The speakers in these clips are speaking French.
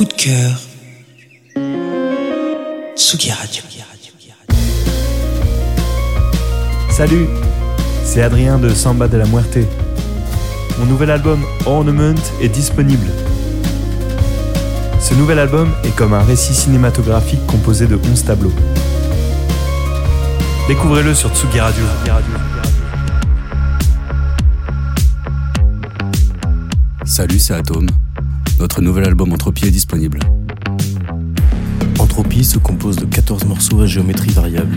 Coup de cœur. Tsugi Radio. Salut, c'est Adrien de Samba de la Muerte. Mon nouvel album Ornament est disponible. Ce nouvel album est comme un récit cinématographique composé de 11 tableaux. Découvrez-le sur Tsugi Radio. Salut, c'est Atome. Notre nouvel album Entropie est disponible. Entropie se compose de 14 morceaux à géométrie variable.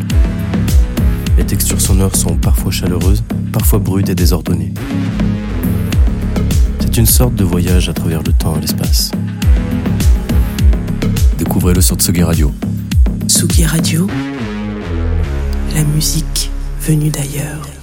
Les textures sonores sont parfois chaleureuses, parfois brutes et désordonnées. C'est une sorte de voyage à travers le temps et l'espace. Découvrez-le sur Tsugi Radio. Tsugi Radio. La musique venue d'ailleurs.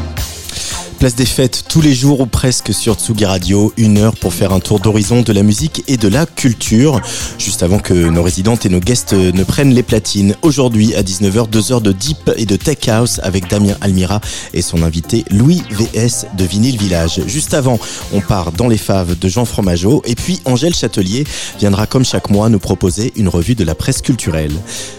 Place des fêtes tous les jours ou presque sur Tsugi Radio, une heure pour faire un tour d'horizon de la musique et de la culture, juste avant que nos résidentes et nos guests ne prennent les platines. Aujourd'hui à 19h, 2 heures de Deep et de Tech House avec Damien Almira et son invité Louis VS de Vinyl Village. Juste avant, on part dans les faves de Jean Fromageau et puis Angèle Châtelier viendra comme chaque mois nous proposer une revue de la presse culturelle.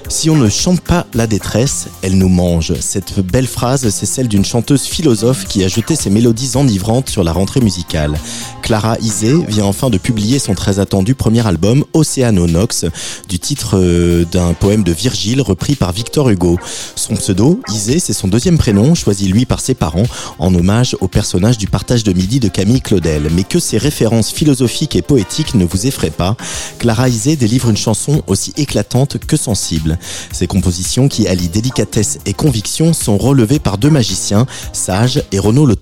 Si on ne chante pas la détresse, elle nous mange. Cette belle phrase, c'est celle d'une chanteuse philosophe qui a jeté ses mélodies enivrantes sur la rentrée musicale. Clara Isé vient enfin de publier son très attendu premier album, Océano Nox, du titre euh, d'un poème de Virgile repris par Victor Hugo. Son pseudo, Isé, c'est son deuxième prénom, choisi lui par ses parents, en hommage au personnage du partage de midi de Camille Claudel. Mais que ces références philosophiques et poétiques ne vous effraient pas, Clara Isé délivre une chanson aussi éclatante que sensible. Ses compositions qui allient délicatesse et conviction sont relevées par deux magiciens, Sage et Renaud Le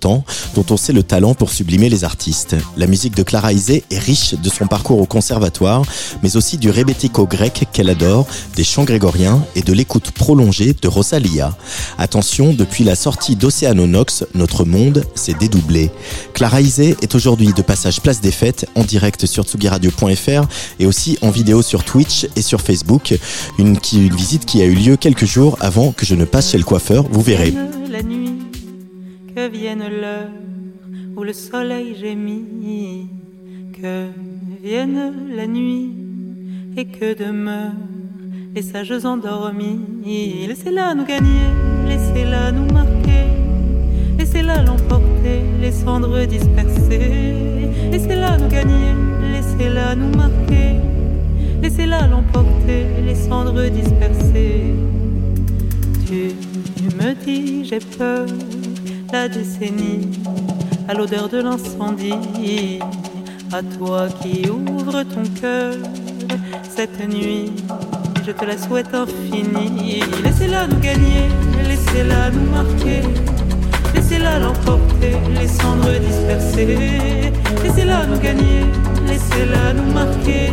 Dont on sait le talent pour sublimer les artistes. La musique de Clara Isé est riche de son parcours au conservatoire, mais aussi du rébético grec qu'elle adore, des chants grégoriens et de l'écoute prolongée de Rosalia. Attention, depuis la sortie d'Océanonox, notre monde s'est dédoublé. Clara Isé est aujourd'hui de passage place des fêtes en direct sur tsugiradio.fr et aussi en vidéo sur Twitch et sur Facebook. Une, visite qui a eu lieu quelques jours avant que je ne passe chez le coiffeur, vous verrez. Que vienne l'heure où le soleil gémit, que vienne la nuit et que demeurent les sages endormis. Laissez-la nous gagner, laissez-la nous marquer, laissez-la l'emporter, les cendres dispersées. Laissez-la nous gagner, laissez-la nous marquer, laissez-la l'emporter, les cendres dispersées. Tu me dis j'ai peur, la décennie, à l'odeur de l'incendie, à toi qui ouvres ton cœur cette nuit, je te la souhaite infinie. Laissez-la nous gagner, laissez-la nous marquer, laissez-la l'emporter, les cendres dispersées. Laissez-la nous gagner, laissez-la nous marquer,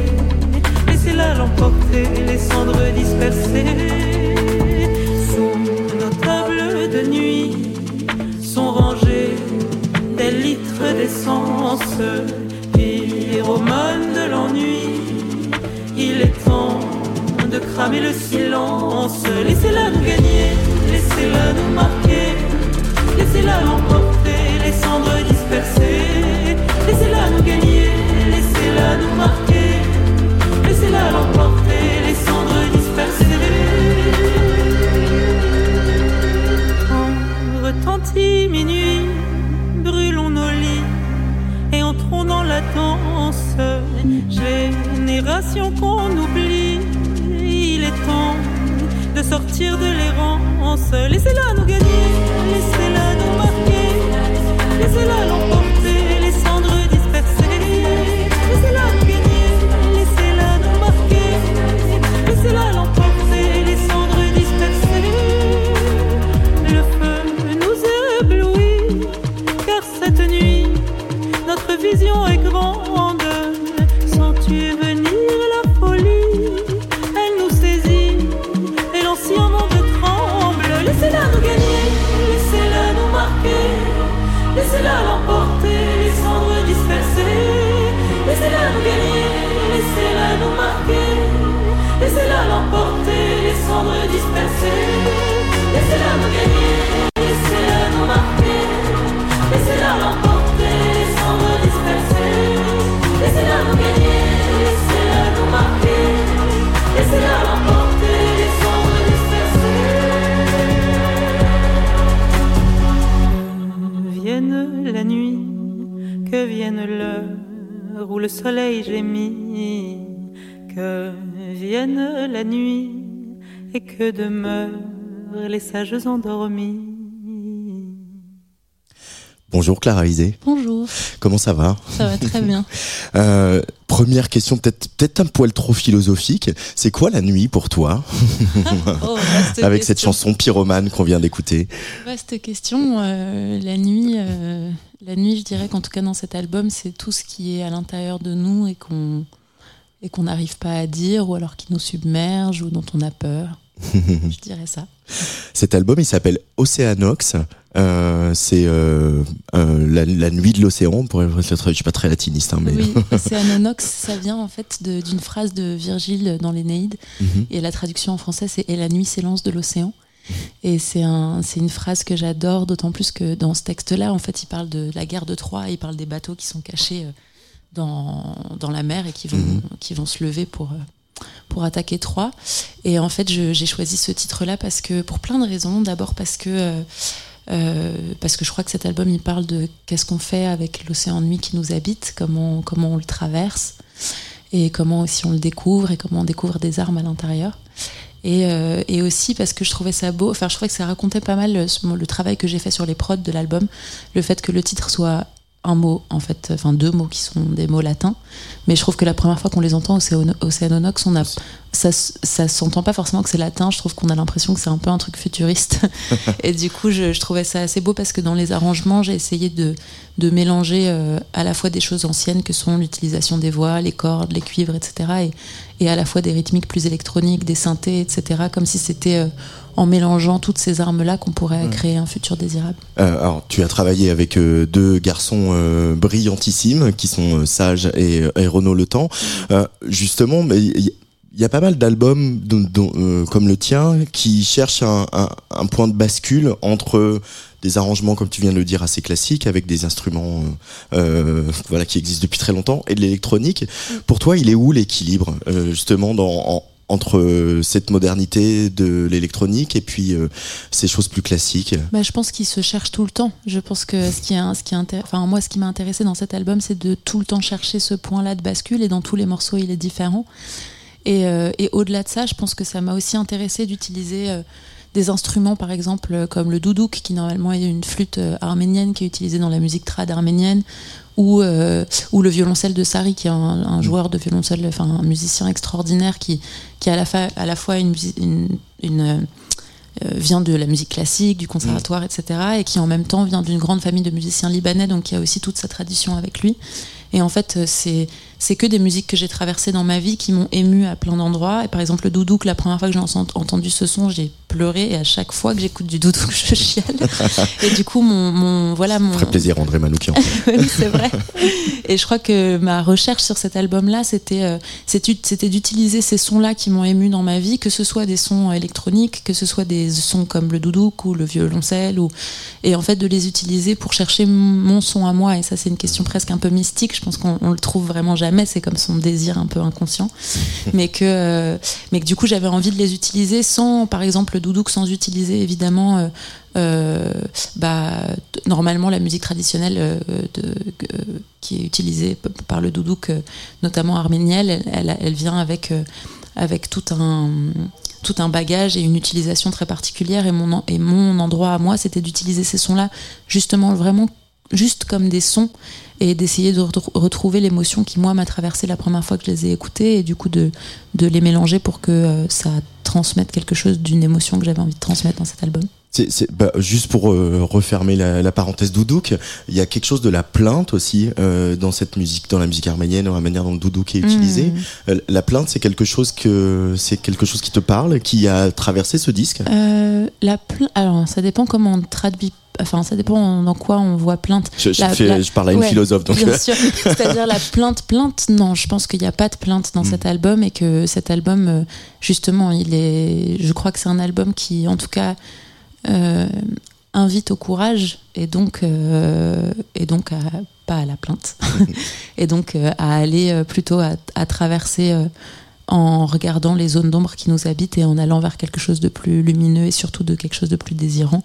laissez-la l'emporter, les cendres dispersées. Litres d'essence, pyromane de l'ennui. Il est temps de cramer le silence. Laissez-la nous gagner, laissez-la nous marquer, laissez-la l'emporter, les cendres dispersées. Qu'on oublie. Il est temps de sortir de l'errance. Laissez-la laissez-la l'emporter, les soleil gémit, que vienne la nuit et que demeurent les sages endormis. Bonjour Clara Isé, Bonjour, comment ça va? Ça va très bien. Euh, Première question, peut-être peut-être un poil trop philosophique. C'est quoi la nuit pour toi? Oh, Avec cette chanson pyromane qu'on vient d'écouter. Vaste question. euh, la nuit, euh, la nuit, je dirais qu'en tout cas dans cet album, c'est tout ce qui est à l'intérieur de nous et qu'on et qu'on n'arrive pas à dire, ou alors qui nous submerge, ou dont on a peur. je dirais ça. Cet album, il s'appelle Océanox. Euh, c'est euh, euh, la, la nuit de l'océan. Pour être, je suis pas très latiniste, hein, mais Oui, Océanonox, ça vient en fait d'une phrase de Virgile dans l'Énéide. Mhm. Et la traduction en français, c'est Et la nuit s'élance de l'océan. Et c'est un, c'est une phrase que j'adore, d'autant plus que dans ce texte-là, en fait, il parle de la guerre de Troie, il parle des bateaux qui sont cachés euh, dans, dans la mer et qui vont, Mhm. qui vont se lever pour, euh, pour attaquer Troie. Et en fait, j'ai choisi ce titre-là parce que, pour plein de raisons. D'abord parce que, euh, parce que je crois que cet album, il parle de qu'est-ce qu'on fait avec l'océan de nuit qui nous habite, comment, comment on le traverse, et comment aussi on le découvre, et comment on découvre des armes à l'intérieur. Et, euh, et aussi parce que je trouvais ça beau, enfin je trouvais que ça racontait pas mal le, le travail que j'ai fait sur les prods de l'album, le fait que le titre soit un mot, en fait, enfin deux mots qui sont des mots latins, mais je trouve que la première fois qu'on les entend Océanonox, on a, ça, ça s'entend pas forcément que c'est latin, je trouve qu'on a l'impression que c'est un peu un truc futuriste. et du coup, je, je trouvais ça assez beau parce que dans les arrangements, j'ai essayé de, de mélanger euh, à la fois des choses anciennes que sont l'utilisation des voix, les cordes, les cuivres, etc. Et, et à la fois des rythmiques plus électroniques, des synthés, etc. Comme si c'était euh, en mélangeant toutes ces armes-là qu'on pourrait créer un futur désirable. Euh, alors, tu as travaillé avec euh, deux garçons euh, brillantissimes qui sont euh, Sage et, et Renaud Le Temps. Euh, justement, mais il y, il y a pas mal d'albums euh, comme le tien qui cherchent un, un- un point de bascule entre des arrangements, comme tu viens de le dire, assez classiques, avec des instruments euh, euh, voilà, qui existent depuis très longtemps, et de l'électronique. Pour toi, il est où l'équilibre, euh, justement, dans, en- entre euh, cette modernité de l'électronique et puis euh, ces choses plus classiques Bah, je pense qu'il se cherche tout le temps. Je pense que ce qui est, ce qui est enfin, moi, ce qui m'a intéressé dans cet album, c'est de tout le temps chercher ce point-là de bascule et dans tous les morceaux, il est différent. Et, euh, au-delà de ça, je pense que ça m'a aussi intéressé d'utiliser des instruments, par exemple, comme le doudouk, qui normalement est une flûte arménienne qui est utilisée dans la musique trad arménienne, ou, euh, ou le violoncelle de Sari, qui est un, un joueur de violoncelle, enfin un musicien extraordinaire qui, qui a à la, fa- à la fois une, musi- une, une, euh, euh, vient de la musique classique, du conservatoire, etc. Et qui en même temps vient d'une grande famille de musiciens libanais, donc qui a aussi toute sa tradition avec lui. Et en fait, c'est c'est que des musiques que j'ai traversées dans ma vie qui m'ont ému à plein d'endroits. Et par exemple, le doudouk, la première fois que j'ai en- entendu ce son, j'ai pleuré. Et à chaque fois que j'écoute du doudouk, je chiale. et du coup, mon, mon voilà mon Ça ferait plaisir, André Manoukian. oui, c'est vrai. Et je crois que ma recherche sur cet album-là, c'était euh, c'était d'utiliser ces sons-là qui m'ont ému dans ma vie, que ce soit des sons électroniques, que ce soit des sons comme le doudouk ou le violoncelle, ou et en fait de les utiliser pour chercher mon son à moi. Et ça, c'est une question presque un peu mystique, je pense qu'on on le trouve vraiment jamais. C'est comme son désir un peu inconscient, mais que, euh, mais que du coup, j'avais envie de les utiliser sans, par exemple, le doudouk, sans utiliser évidemment. euh, euh, bah, normalement, la musique traditionnelle euh, qui est utilisée par le doudouk, notamment arménienne, elle, elle, vient avec, avec tout un tout un bagage et une utilisation très particulière et mon, et mon endroit à moi c'était d'utiliser ces sons là justement vraiment juste comme des sons et d'essayer de re- retrouver l'émotion qui moi m'a traversé la première fois que je les ai écoutés et du coup de, de les mélanger pour que euh, ça transmette quelque chose d'une émotion que j'avais envie de transmettre dans cet album. C'est, bah, juste pour euh, refermer la, la parenthèse doudouk, il y a quelque chose de la plainte aussi euh, dans cette musique, dans la musique arménienne, dans la manière dont le doudouk est utilisé. Mmh. Euh, La plainte, c'est quelque chose que c'est quelque chose qui te parle, qui a traversé ce disque? La alors ça dépend comment on traduit enfin ça dépend dans quoi on voit plainte Je, je La- fais- la- je parle à une ouais, philosophe, donc Bien sûr. C'est-à-dire la plainte, plainte, non, je pense qu'il n'y a pas de plainte dans Mm. cet album et que cet album, euh, justement, il est. Je crois que c'est un album qui, en tout cas, euh, invite au courage et donc, euh, et donc à, pas à la plainte. et donc euh, à aller euh, plutôt à, à traverser. euh, en regardant les zones d'ombre qui nous habitent et en allant vers quelque chose de plus lumineux et surtout de quelque chose de plus désirant.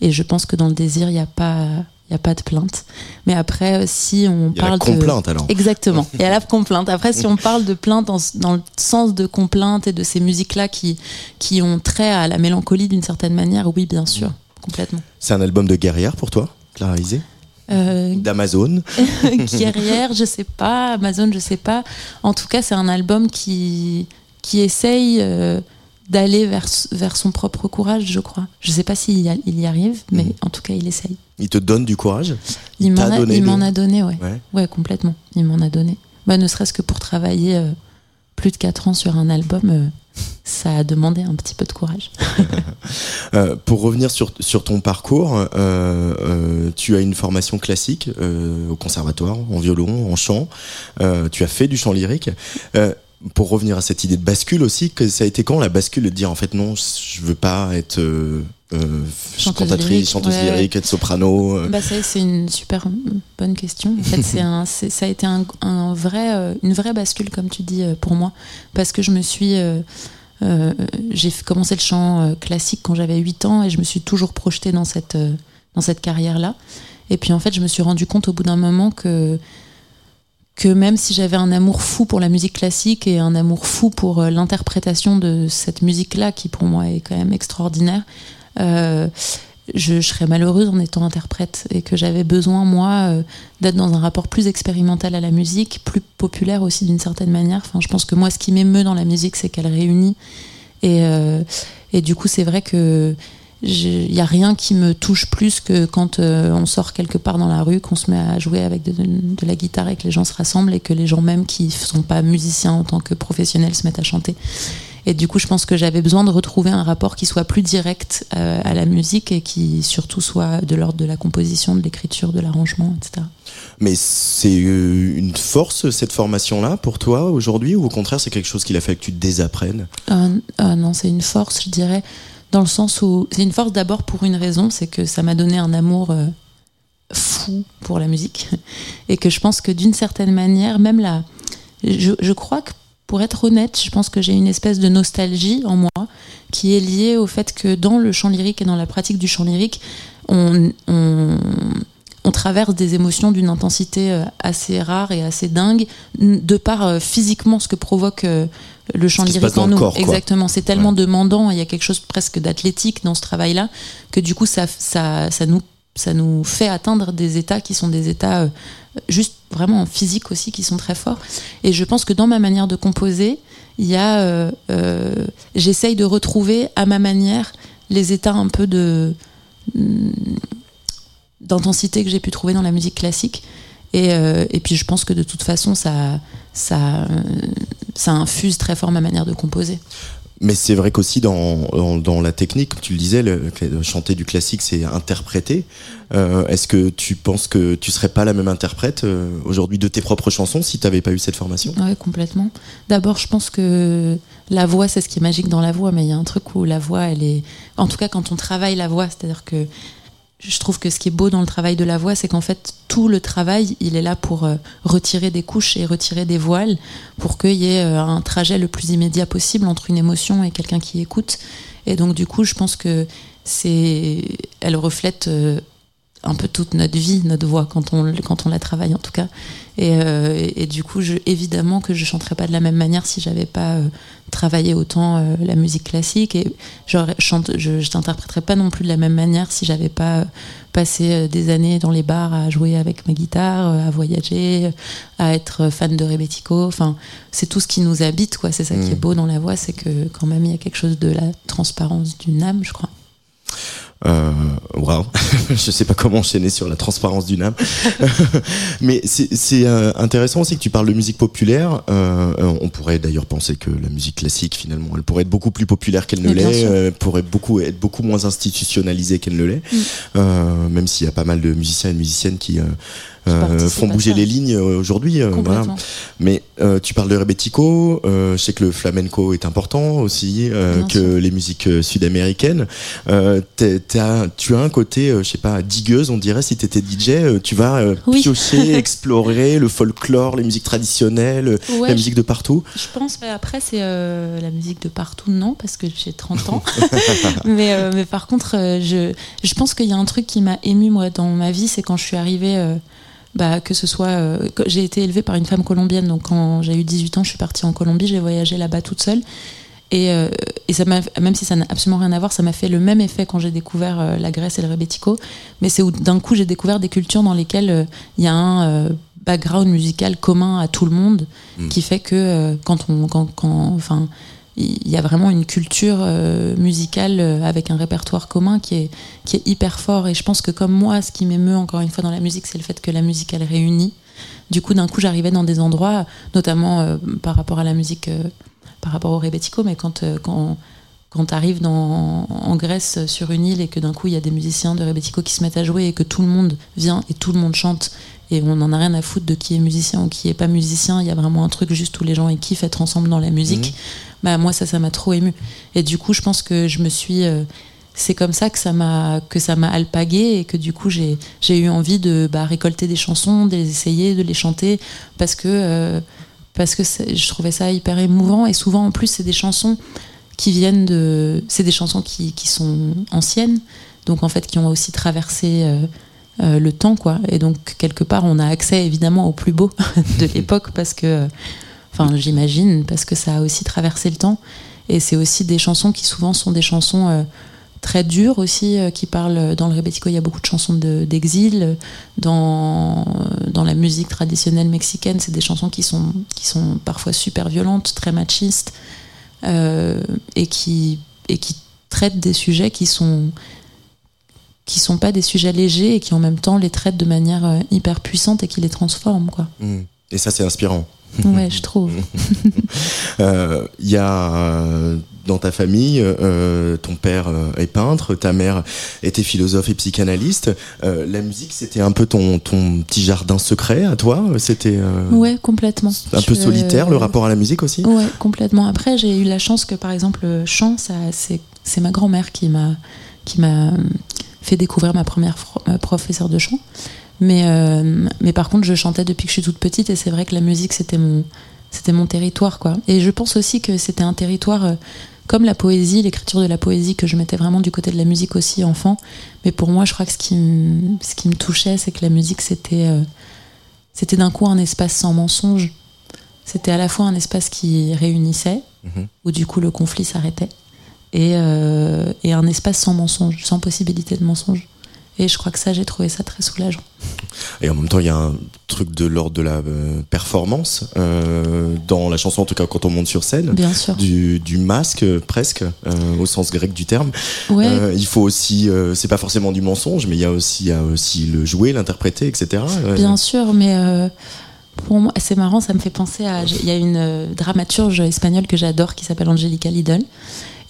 Et je pense que dans le désir, il n'y a pas, il y a pas de plainte. Mais après, euh, si on il y a la parle de complainte alors. Exactement. Et à la complainte. Après, si on parle de plainte dans, dans le sens de complainte et de ces musiques-là qui, qui ont trait à la mélancolie d'une certaine manière, oui, bien sûr, complètement. C'est un album de guerrière pour toi, Clara Isé Euh, D'Amazon. guerrière, je sais pas, Amazon, je sais pas. En tout cas, c'est un album qui, qui essaye euh, d'aller vers, vers son propre courage, je crois. Je sais pas s'il y, il y arrive, mais Mhm. en tout cas, il essaye. Il te donne du courage Il m'en a, donné il m'en a donné, ouais. Ouais. Ouais, complètement. Il m'en a donné. Bah, ne serait-ce que pour travailler euh, plus de 4 ans sur un album, euh, ça a demandé un petit peu de courage. Euh, pour revenir sur, sur ton parcours, euh, euh, tu as une formation classique au conservatoire, en violon, en chant. Tu as fait du chant lyrique. Pour revenir à cette idée de bascule aussi, que ça a été quand la bascule de dire en fait non, je veux pas être euh, euh, Chanteuse cantatrice, lyrique, chanteuse ouais. lyrique, être soprano. euh. Bah, ça, c'est une super bonne question. En fait, c'est un, ça a été un, un vrai, euh, une vraie bascule, comme tu dis, pour moi. Parce que je me suis. j'ai commencé le chant classique quand j'avais 8 ans et je me suis toujours projetée dans cette, dans cette carrière-là. Et puis en fait, je me suis rendu compte au bout d'un moment que, que même si j'avais un amour fou pour la musique classique et un amour fou pour euh, l'interprétation de cette musique-là, qui pour moi est quand même extraordinaire, euh, je, serais malheureuse en étant interprète et que j'avais besoin, moi, euh, d'être dans un rapport plus expérimental à la musique, plus populaire aussi d'une certaine manière. Enfin, je pense que moi, ce qui m'émeut dans la musique, c'est qu'elle réunit. Et, euh, et du coup, c'est vrai que il n'y a rien qui me touche plus que quand euh, on sort quelque part dans la rue, qu'on se met à jouer avec de, de la guitare et que les gens se rassemblent et que les gens même qui ne sont pas musiciens en tant que professionnels se mettent à chanter. Et du coup, je pense que j'avais besoin de retrouver un rapport qui soit plus direct euh, à la musique et qui surtout soit de l'ordre de la composition, de l'écriture, de l'arrangement, etc. Mais c'est euh, une force cette formation-là pour toi aujourd'hui ou au contraire c'est quelque chose qu'il a fallu que tu désapprennes euh, non, c'est une force, je dirais, dans le sens où c'est une force d'abord pour une raison, c'est que ça m'a donné un amour euh, fou pour la musique. Et que je pense que d'une certaine manière, même là, je, crois que pour être honnête, je pense que j'ai une espèce de nostalgie en moi qui est liée au fait que dans le chant lyrique et dans la pratique du chant lyrique, on, traverse des émotions d'une intensité euh, assez rare et assez dingue, de par euh, physiquement ce que provoque le chant lyrique en nous. corps. Exactement, c'est tellement demandant, il y a quelque chose presque d'athlétique dans ce travail-là, que du coup ça, ça, ça, nous, ça nous fait atteindre des états qui sont des états euh, juste vraiment physiques aussi, qui sont très forts. Et je pense que dans ma manière de composer, il y a, euh, euh, j'essaye de retrouver à ma manière les états un peu de hum, d'intensité que j'ai pu trouver dans la musique classique. Et, et puis je pense que de toute façon, ça, ça, ça infuse très fort ma manière de composer. Mais c'est vrai qu'aussi dans, dans, dans la technique, comme tu le disais, le, le chanter du classique, c'est interpréter. Euh, Est-ce que tu penses que tu serais pas la même interprète euh, aujourd'hui de tes propres chansons si tu n'avais pas eu cette formation? Oui, complètement. D'abord, je pense que la voix, c'est ce qui est magique dans la voix, mais il y a un truc où la voix, elle est. En tout cas, quand on travaille la voix, c'est-à-dire que je trouve que ce qui est beau dans le travail de la voix, c'est qu'en fait, tout le travail, il est là pour euh, retirer des couches et retirer des voiles, pour qu'il y ait euh, un trajet le plus immédiat possible entre une émotion et quelqu'un qui écoute. Et donc, du coup, je pense que c'est, elle reflète euh, un peu toute notre vie, notre voix, quand on, quand on la travaille en tout cas. Et, euh, et, du coup, je, évidemment que je chanterais pas de la même manière si j'avais pas euh, travaillé autant euh, la musique classique. Et je chante, je, je t'interpréterais pas non plus de la même manière si j'avais pas passé des années dans les bars à jouer avec ma guitare, à voyager, à être fan de Rebetiko. Enfin, c'est tout ce qui nous habite, quoi. C'est ça qui est beau dans la voix, c'est que quand même il y a quelque chose de la transparence d'une âme, je crois. Euh, Waouh, je sais pas comment enchaîner sur la transparence d'une âme, mais c'est euh, intéressant aussi que tu parles de musique populaire. Euh, on pourrait d'ailleurs penser que la musique classique, finalement, elle pourrait être beaucoup plus populaire qu'elle ne l'est, euh, pourrait beaucoup être beaucoup moins institutionnalisée qu'elle ne l'est, mm. euh, même s'il y a pas mal de musiciens et de musiciennes qui euh, font bouger les lignes euh, aujourd'hui. Euh, voilà. Mais tu parles de rebetiko, je sais que le flamenco est important aussi, que les musiques sud-américaines. tu as un côté, je sais pas, digueuse, on dirait, si tu étais DJ, tu vas piocher, explorer le folklore, les musiques traditionnelles, la musique de partout. Je pense, mais après, c'est la musique de partout, non, parce que j'ai 30 ans. mais, mais par contre, je, je pense qu'il y a un truc qui m'a ému, moi, dans ma vie, c'est quand je suis arrivée bah, que ce soit. Euh, j'ai été élevée par une femme colombienne, donc quand j'ai eu 18 ans, je suis partie en Colombie, j'ai voyagé là-bas toute seule. Et, euh, et ça même si ça n'a absolument rien à voir, ça m'a fait le même effet quand j'ai découvert euh, la Grèce et le rebetiko. Mais c'est où d'un coup j'ai découvert des cultures dans lesquelles il y a un background musical commun à tout le monde, mm. qui fait que quand on, quand, quand, enfin, il y a vraiment une culture euh, musicale euh, avec un répertoire commun qui est, qui est hyper fort. Et je pense que comme moi, ce qui m'émeut encore une fois dans la musique, c'est le fait que la musique, elle réunit. Du coup, d'un coup, j'arrivais dans des endroits, notamment euh, par rapport à la musique, par rapport au rebetiko, mais quand, quand, quand tu arrives en Grèce sur une île et que d'un coup, il y a des musiciens de rebetiko qui se mettent à jouer et que tout le monde vient et tout le monde chante et on n'en a rien à foutre de qui est musicien ou qui est pas musicien. Il y a vraiment un truc juste où les gens ils kiffent être ensemble dans la musique. Mmh bah moi ça ça m'a trop ému et du coup je pense que je me suis euh, c'est comme ça que ça m'a que ça m'a alpagué et que du coup j'ai j'ai eu envie de bah, récolter des chansons de les essayer de les chanter parce que euh, parce que je trouvais ça hyper émouvant et souvent en plus c'est des chansons qui viennent de c'est des chansons qui, qui, sont anciennes donc en fait qui ont aussi traversé euh, le temps quoi et donc quelque part on a accès évidemment au plus beau de l'époque parce que Enfin, j'imagine, parce que ça a aussi traversé le temps. Et c'est aussi des chansons qui souvent sont des chansons euh, très dures aussi, euh, qui parlent. Dans le rebetiko, il y a beaucoup de chansons d'exil. dans, dans la musique traditionnelle mexicaine, c'est des chansons qui sont, qui sont parfois super violentes, très machistes, euh, et, qui, et qui traitent des sujets qui sont qui sont pas des sujets légers et qui en même temps les traitent de manière hyper puissante et qui les transforment quoi. Mmh. Et ça c'est inspirant. Ouais, je trouve. Il euh, y a euh, dans ta famille, euh, ton père est peintre, ta mère était philosophe et psychanalyste. la musique, c'était un peu ton, ton petit jardin secret à toi C'était ouais, complètement. Un peu solitaire, le rapport à la musique aussi? Ouais, complètement. Après, j'ai eu la chance que, par exemple, le chant, c'est ma grand-mère qui m'a fait découvrir ma première professeure de chant. Mais, euh, mais par contre, je chantais depuis que je suis toute petite et c'est vrai que la musique, c'était mon, c'était mon territoire. Quoi. Et je pense aussi que c'était un territoire euh, comme la poésie, l'écriture de la poésie, que je mettais vraiment du côté de la musique aussi enfant. Mais pour moi, je crois que ce qui me, ce qui me touchait, c'est que la musique, c'était, euh, c'était d'un coup un espace sans mensonge. C'était à la fois un espace qui réunissait, mhm. où du coup le conflit s'arrêtait, et, et un espace sans mensonge, sans possibilité de mensonge. Et je crois que ça, j'ai trouvé ça très soulageant. Et en même temps, il y a un truc de l'ordre de la euh, performance euh, dans la chanson, en tout cas quand on monte sur scène. Bien sûr. Du, du masque presque, euh, au sens grec du terme. Ouais. il faut aussi, c'est pas forcément du mensonge, mais il y a aussi, il y a aussi le jouer, l'interpréter, etc. Bien sûr, mais pour moi, c'est marrant, ça me fait penser à. Il y a une dramaturge espagnole que j'adore qui s'appelle Angelica Lidl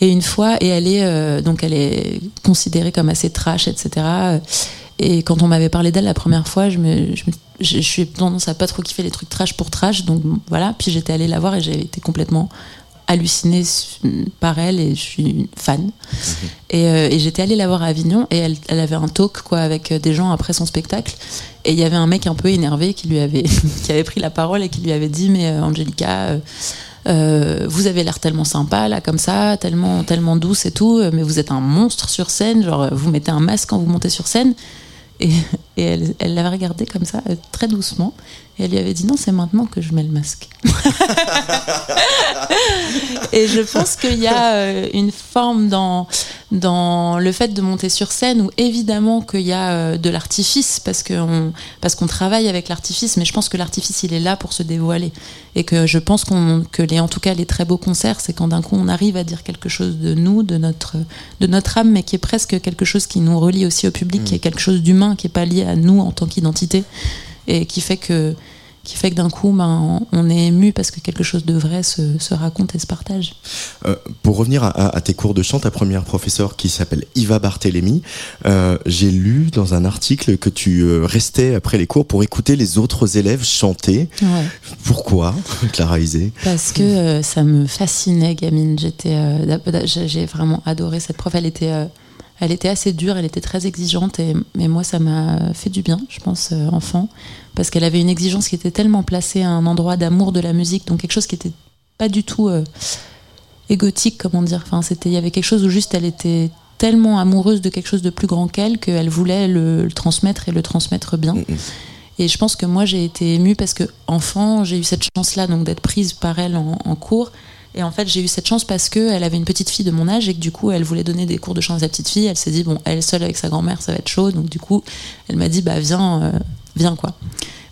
et une fois, et elle est euh, donc elle est considérée comme assez trash, etc. Et quand on m'avait parlé d'elle la première fois, je me, je, je, suis tendance à pas trop kiffer les trucs trash pour trash, donc voilà. Puis j'étais allée la voir et j'ai été complètement hallucinée par elle et je suis fan. Mhm. Et, et j'étais allée la voir à Avignon et elle, elle, avait un talk quoi avec des gens après son spectacle. Et il y avait un mec un peu énervé qui lui avait, qui avait pris la parole et qui lui avait dit mais Angelica euh, vous avez l'air tellement sympa là comme ça, tellement tellement douce et tout, mais vous êtes un monstre sur scène, genre vous mettez un masque quand vous montez sur scène. Elle, elle l'avait regardé comme ça, euh, très doucement, et elle lui avait dit non, c'est maintenant que je mets le masque. et je pense qu'il y a euh, une forme dans, dans le fait de monter sur scène où évidemment qu'il y a euh, de l'artifice parce qu'on parce qu'on travaille avec l'artifice, mais je pense que l'artifice il est là pour se dévoiler et que je pense qu'on que les en tout cas les très beaux concerts, c'est quand d'un coup on arrive à dire quelque chose de nous, de notre de notre âme, mais qui est presque quelque chose qui nous relie aussi au public, qui est mmh. quelque chose d'humain, qui est pas lié à nous en tant qu'identité et qui fait que qui fait que d'un coup, ben, on est ému parce que quelque chose de vrai se, se raconte et se partage. Euh, pour revenir à, tes cours de chant, ta première professeure qui s'appelle Iva Barthélémy, euh, j'ai lu dans un article que tu euh, restais après les cours pour écouter les autres élèves chanter. Pourquoi, Clara Isé? Parce que ça me fascinait, gamine. J'étais, j'ai vraiment adoré cette prof. Elle était elle était assez dure, elle était très exigeante, et, mais moi, ça m'a fait du bien, je pense, euh, enfant, parce qu'elle avait une exigence qui était tellement placée à un endroit d'amour de la musique, donc quelque chose qui était pas du tout euh, égotique, comment dire. Enfin, c'était, il y avait quelque chose où juste elle était tellement amoureuse de quelque chose de plus grand qu'elle qu'elle voulait le, transmettre et le transmettre bien. Mm, mm. Et je pense que moi, j'ai été émue parce que enfant, j'ai eu cette chance-là, donc d'être prise par elle en, en cours. Et en fait, j'ai eu cette chance parce qu'elle avait une petite fille de mon âge et que du coup, elle voulait donner des cours de chant à sa petite fille. Elle s'est dit, bon, elle seule avec sa grand-mère, ça va être chaud. Donc du coup, elle m'a dit, bah viens, euh, viens quoi.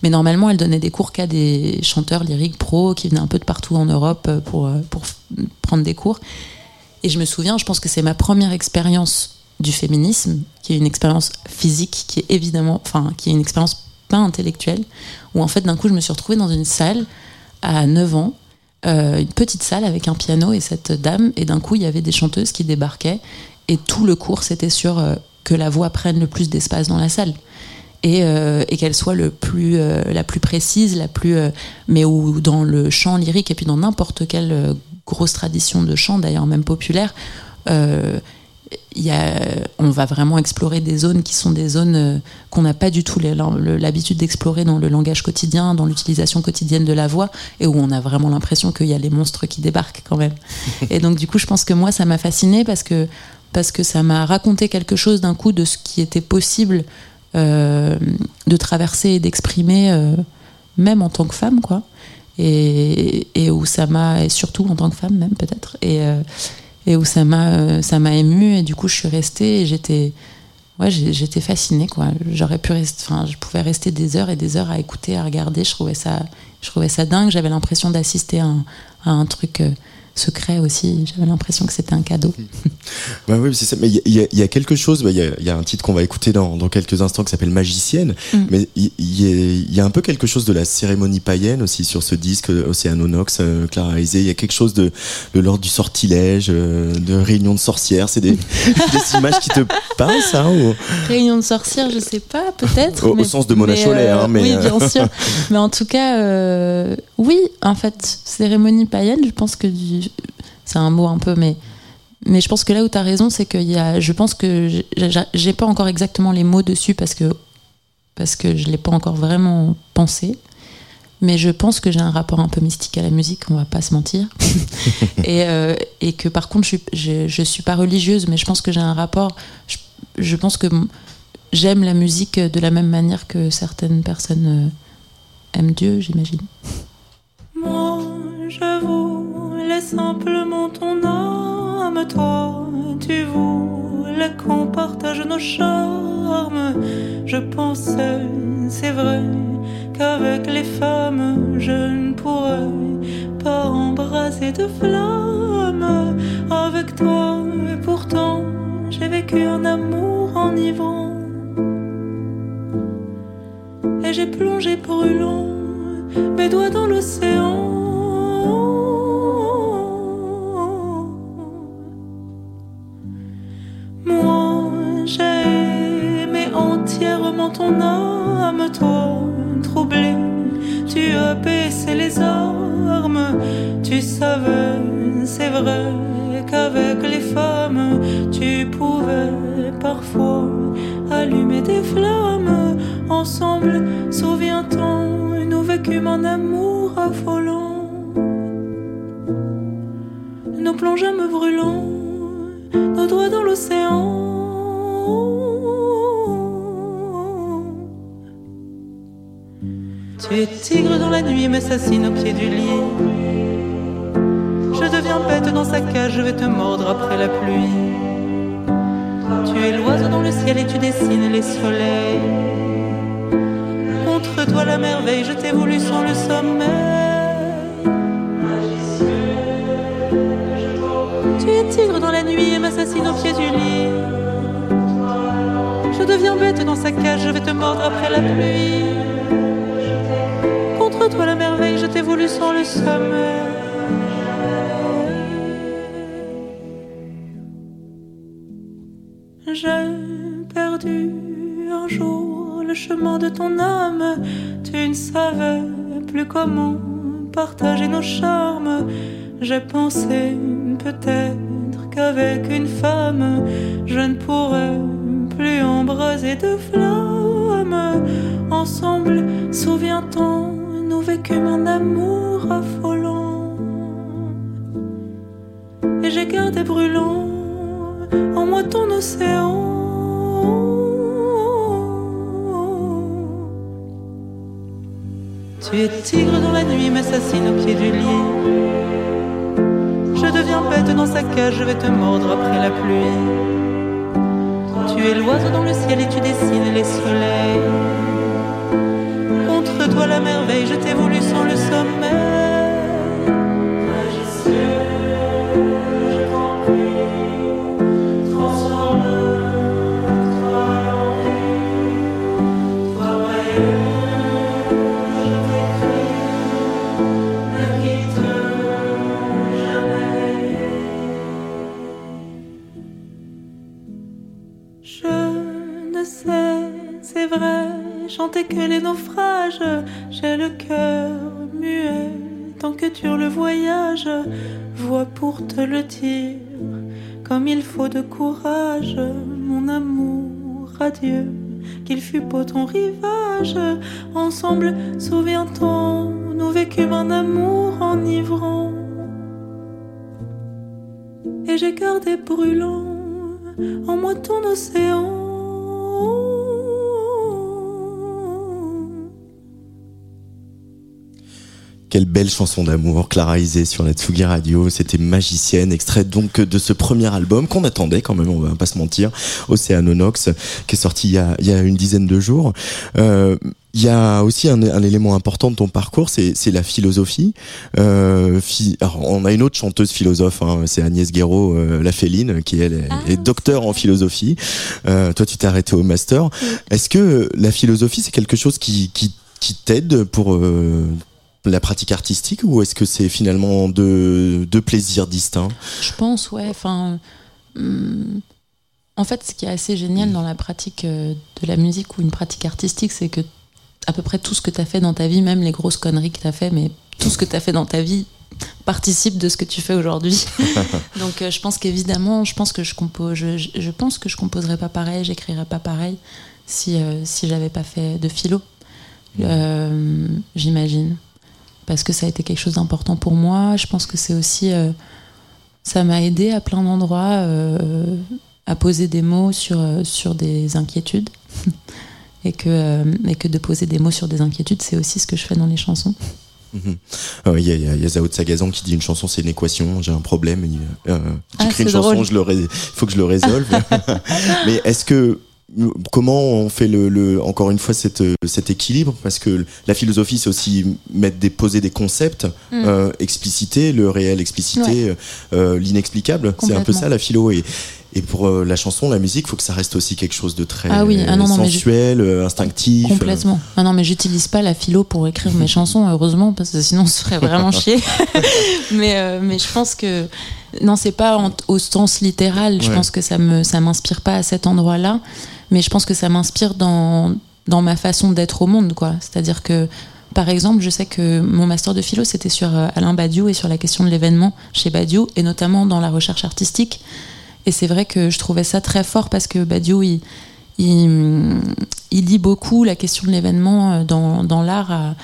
Mais normalement, elle donnait des cours qu'à des chanteurs lyriques pros qui venaient un peu de partout en Europe euh, pour, euh, pour prendre des cours. Et je me souviens, je pense que c'est ma première expérience du féminisme, qui est une expérience physique, qui est évidemment, enfin, qui est une expérience pas intellectuelle, où en fait, d'un coup, je me suis retrouvée dans une salle à 9 ans euh, une petite salle avec un piano et cette dame, et d'un coup il y avait des chanteuses qui débarquaient, et tout le cours c'était sur euh, que la voix prenne le plus d'espace dans la salle. Et, euh, et qu'elle soit le plus, la plus précise, la plus, mais où dans le chant lyrique et puis dans n'importe quelle grosse tradition de chant, d'ailleurs même populaire, y a, on va vraiment explorer des zones qui sont des zones euh, qu'on n'a pas du tout l'habitude d'explorer dans le langage quotidien, dans l'utilisation quotidienne de la voix, et où on a vraiment l'impression qu'il y a les monstres qui débarquent quand même. et donc du coup, je pense que moi, ça m'a fasciné parce que, parce que ça m'a raconté quelque chose d'un coup de ce qui était possible euh, de traverser et d'exprimer, euh, même en tant que femme, quoi. Et, et où ça m'a, et surtout en tant que femme même peut-être. Et et où ça m'a euh, ça ému et du coup je suis restée et j'étais ouais j'étais fascinée quoi. J'aurais pu rester enfin je pouvais rester des heures et des heures à écouter à regarder. Je trouvais ça je trouvais dingue. J'avais l'impression d'assister à, à, un truc euh, secret aussi. J'avais l'impression que c'était un cadeau. bah oui, c'est ça. Mais il y, y, a quelque chose. Bah, il y, y, a un titre qu'on va écouter dans, dans, quelques instants qui s'appelle Magicienne. Mm. Mais il y, y, a un peu quelque chose de la cérémonie païenne aussi sur ce disque Océanonox, euh, Clara Isé. Il y a quelque chose de, de l'ordre du sortilège, euh, de réunion de sorcières. C'est des, des, images qui te parlent, ça ou... Réunion de sorcières, je sais pas, peut-être. Au, sens de Mona Cholet. Euh, hein, mais oui, bien sûr. mais en tout cas, oui, en fait, cérémonie païenne, je pense que du, c'est un mot un peu, mais, mais je pense que là où tu as raison, c'est que y a, je pense que j'ai pas encore exactement les mots dessus parce que, parce que je l'ai pas encore vraiment pensé. Mais je pense que j'ai un rapport un peu mystique à la musique, on va pas se mentir. et, euh, et, que par contre, je, je, je, suis pas religieuse, mais je pense que j'ai un rapport. Je, je pense que j'aime la musique de la même manière que certaines personnes euh, aiment Dieu, j'imagine. Moi, j'avoue simplement ton âme, toi, tu voulais qu'on partage nos charmes. Je pensais, c'est vrai, qu'avec les femmes, je ne pourrais pas embrasser de flamme avec toi. Et pourtant, j'ai vécu un amour enivrant. Et j'ai plongé brûlant mes doigts dans l'océan. Ton âme, toi, troublée. Tu as baissé les armes. Tu savais, c'est vrai, qu'avec les femmes, tu pouvais parfois allumer des flammes. Ensemble, souviens-t'en, nous vécûmes en amour affolant. Nous plongeâmes brûlants, nos doigts dans l'océan. Tu es tigre dans la nuit, m'assassine au pied du lit. Je deviens bête dans sa cage, je vais te mordre après la pluie. Tu es l'oiseau dans le ciel et tu dessines les soleils. Contre toi la merveille, je t'ai voulu sans le sommeil. Tigre dans la nuit et m'assassine au pied du lit. Je deviens bête dans sa cage, je vais te mordre après la pluie. Contre toi la merveille, je t'ai voulu sans le sommeil. J'ai perdu un jour le chemin de ton âme. Tu ne savais plus comment partager nos charmes. J'ai pensé peut-être qu'avec une femme, je ne pourrais plus embraser de flammes. Ensemble, souviens-t'en, nous vécûmes un amour affolant. Et j'ai gardé brûlant en moi ton océan. Tu es tigre dans la nuit, m'assassine au pied du lit. Je deviens bête dans sa cage, je vais te mordre après la pluie. Tu es l'oiseau dans le ciel et tu dessines les soleils. Contre toi la merveille, je t'ai voulu sans courage, mon amour, adieu. Qu'il fut beau ton rivage, ensemble, souviens-t'en, nous vécûmes un amour enivrant. Et j'ai gardé brûlant en moi ton océan. Quelle belle chanson d'amour, Clara Isé sur la Tsugi Radio. C'était Magicienne, extrait donc de ce premier album qu'on attendait quand même, on va pas se mentir, Océanonox, qui est sorti il y a, il y a une dizaine de jours. Euh, il y a aussi un, un, élément important de ton parcours, c'est la philosophie. Euh, fi, alors on a une autre chanteuse philosophe, hein, c'est Agnès Guéraud, euh, la féline, qui elle est, Ah. est docteur en philosophie. Euh, toi, tu t'es arrêté au master. Est-ce que la philosophie, c'est quelque chose qui, qui, qui t'aide pour la pratique artistique ou est-ce que c'est finalement deux, deux plaisirs distincts Je pense, ouais. Enfin, hum, en fait, ce qui est assez génial dans la pratique euh, de la musique ou une pratique artistique, c'est que à peu près tout ce que tu as fait dans ta vie, même les grosses conneries que tu as fait, mais tout ce que tu as fait dans ta vie participe de ce que tu fais aujourd'hui. Donc euh, je pense qu'évidemment, je pense que je compose, je, je- je pense que je composerais pas pareil, j'écrirais pas pareil si euh, si j'avais pas fait de philo. Euh, J'imagine parce que ça a été quelque chose d'important pour moi. Je pense que c'est aussi euh, ça m'a aidé à plein d'endroits euh, à poser des mots sur, euh, sur des inquiétudes. et, que, euh, et que de poser des mots sur des inquiétudes, c'est aussi ce que je fais dans les chansons. Mhm. Ah Il y, a, il y a- il y a Zao de Sagazan qui dit une chanson c'est une équation, j'ai un problème, il- euh, Ah, j'écris une c'est chanson, drôle. je le ré- faut que je le résolve. Mais est-ce que comment on fait le, le- encore une fois cette, cet équilibre? Parce que la philosophie c'est aussi mettre des poser des concepts Mm. euh, expliciter le réel expliciter euh, l'inexplicable c'est un peu ça la philo et et pour euh, la chanson, la musique, faut que ça reste aussi quelque chose de très Ah oui, ah non, non, sensuel, euh, instinctif. Complètement. Ah non, mais j'utilise pas la philo pour écrire mes chansons, heureusement, parce que sinon, on se ferait vraiment chier. mais, euh, mais je pense que. Non, c'est pas en- au sens littéral. Je Ouais. pense que ça me ça m'inspire pas à cet endroit-là. Mais je pense que ça m'inspire dans, ma façon d'être au monde, quoi. C'est-à-dire que par exemple, je sais que mon master de philo, c'était sur euh, Alain Badiou et sur la question de l'événement chez Badiou, et notamment dans la recherche artistique. Et c'est vrai que je trouvais ça très fort parce que Badiou, il, il, lit beaucoup la question de l'événement euh, dans, l'art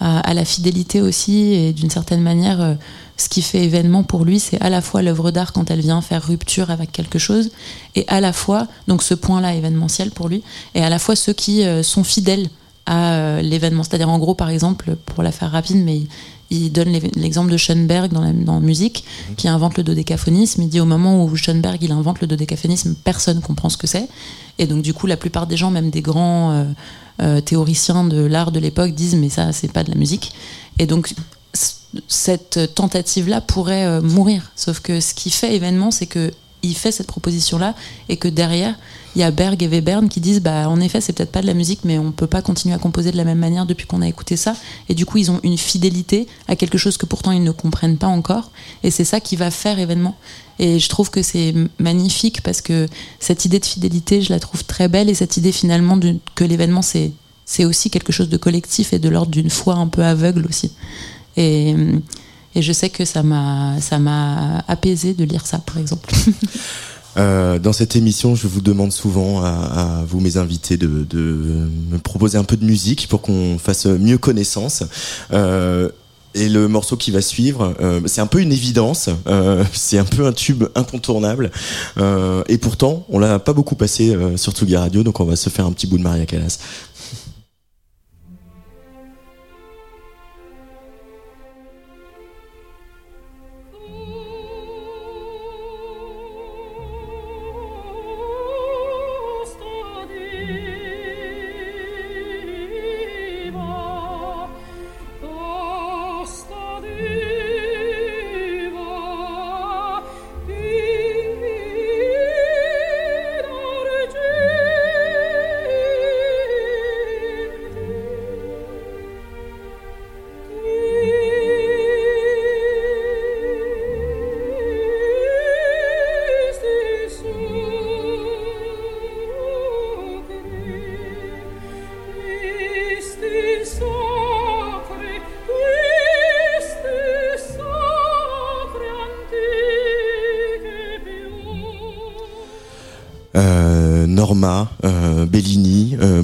à la fidélité aussi, et d'une certaine manière, euh, ce qui fait événement pour lui, c'est à la fois l'œuvre d'art quand elle vient faire rupture avec quelque chose, et à la fois, donc ce point-là événementiel pour lui, et à la fois ceux qui euh, sont fidèles à euh, l'événement. C'est-à-dire, en gros, par exemple, pour la faire rapide, mais il, donne l'exemple de Schoenberg dans la dans musique, qui invente le dodécaphonisme. Il dit au moment où Schoenberg il invente le dodécaphonisme, personne comprend ce que c'est. Et donc, du coup, la plupart des gens, même des grands euh, euh, théoriciens de l'art de l'époque, disent mais ça, c'est pas de la musique. Et donc, cette tentative-là pourrait euh, mourir. Sauf que ce qui fait événement, c'est que il fait cette proposition-là et que derrière, il y a Berg et Webern qui disent bah en effet c'est peut-être pas de la musique mais on peut pas continuer à composer de la même manière depuis qu'on a écouté ça. Et du coup ils ont une fidélité à quelque chose que pourtant ils ne comprennent pas encore. Et c'est ça qui va faire événement. Et je trouve que c'est magnifique parce que cette idée de fidélité je la trouve très belle. Et cette idée finalement que l'événement c'est aussi quelque chose de collectif et de l'ordre d'une foi un peu aveugle aussi et, je sais que ça m'a apaisé de lire ça par exemple Euh, dans cette émission, je vous demande souvent à, vous, mes invités, de, de me proposer un peu de musique pour qu'on fasse mieux connaissance. Euh, et le morceau qui va suivre, euh, c'est un peu une évidence, c'est un peu un tube incontournable. Et pourtant, on l'a pas beaucoup passé sur Tsugi Radio, donc on va se faire un petit bout de Maria Callas.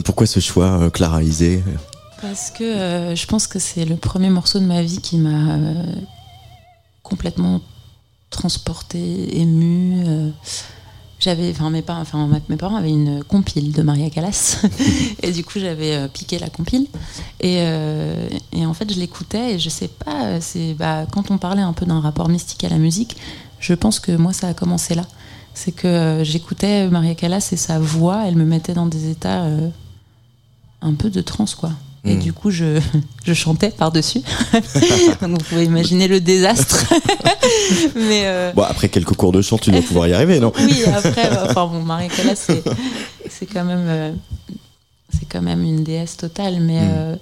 Pourquoi ce choix, euh, Clara Isé Parce que euh, je pense que c'est le premier morceau de ma vie qui m'a euh, complètement transportée, émue. euh. j'avais, enfin mes parents, enfin mes parents avaient une compile de Maria Callas et du coup j'avais piqué la compile et, et en fait je l'écoutais et je sais pas, c'est bah, quand on parlait un peu d'un rapport mystique à la musique, je pense que moi ça a commencé là. C'est que j'écoutais Maria Callas et sa voix, elle me mettait dans des états euh, un peu de transe quoi. Et Mm. du coup, je, je chantais par-dessus. Donc vous pouvez imaginer le désastre. Mais euh, Bon, après quelques cours de chant, tu dois pouvoir y arriver, non? Oui, après, euh, enfin bon, Marie Callas, c'est, c'est quand même, euh, c'est quand même une déesse totale. Mais, Mm. euh,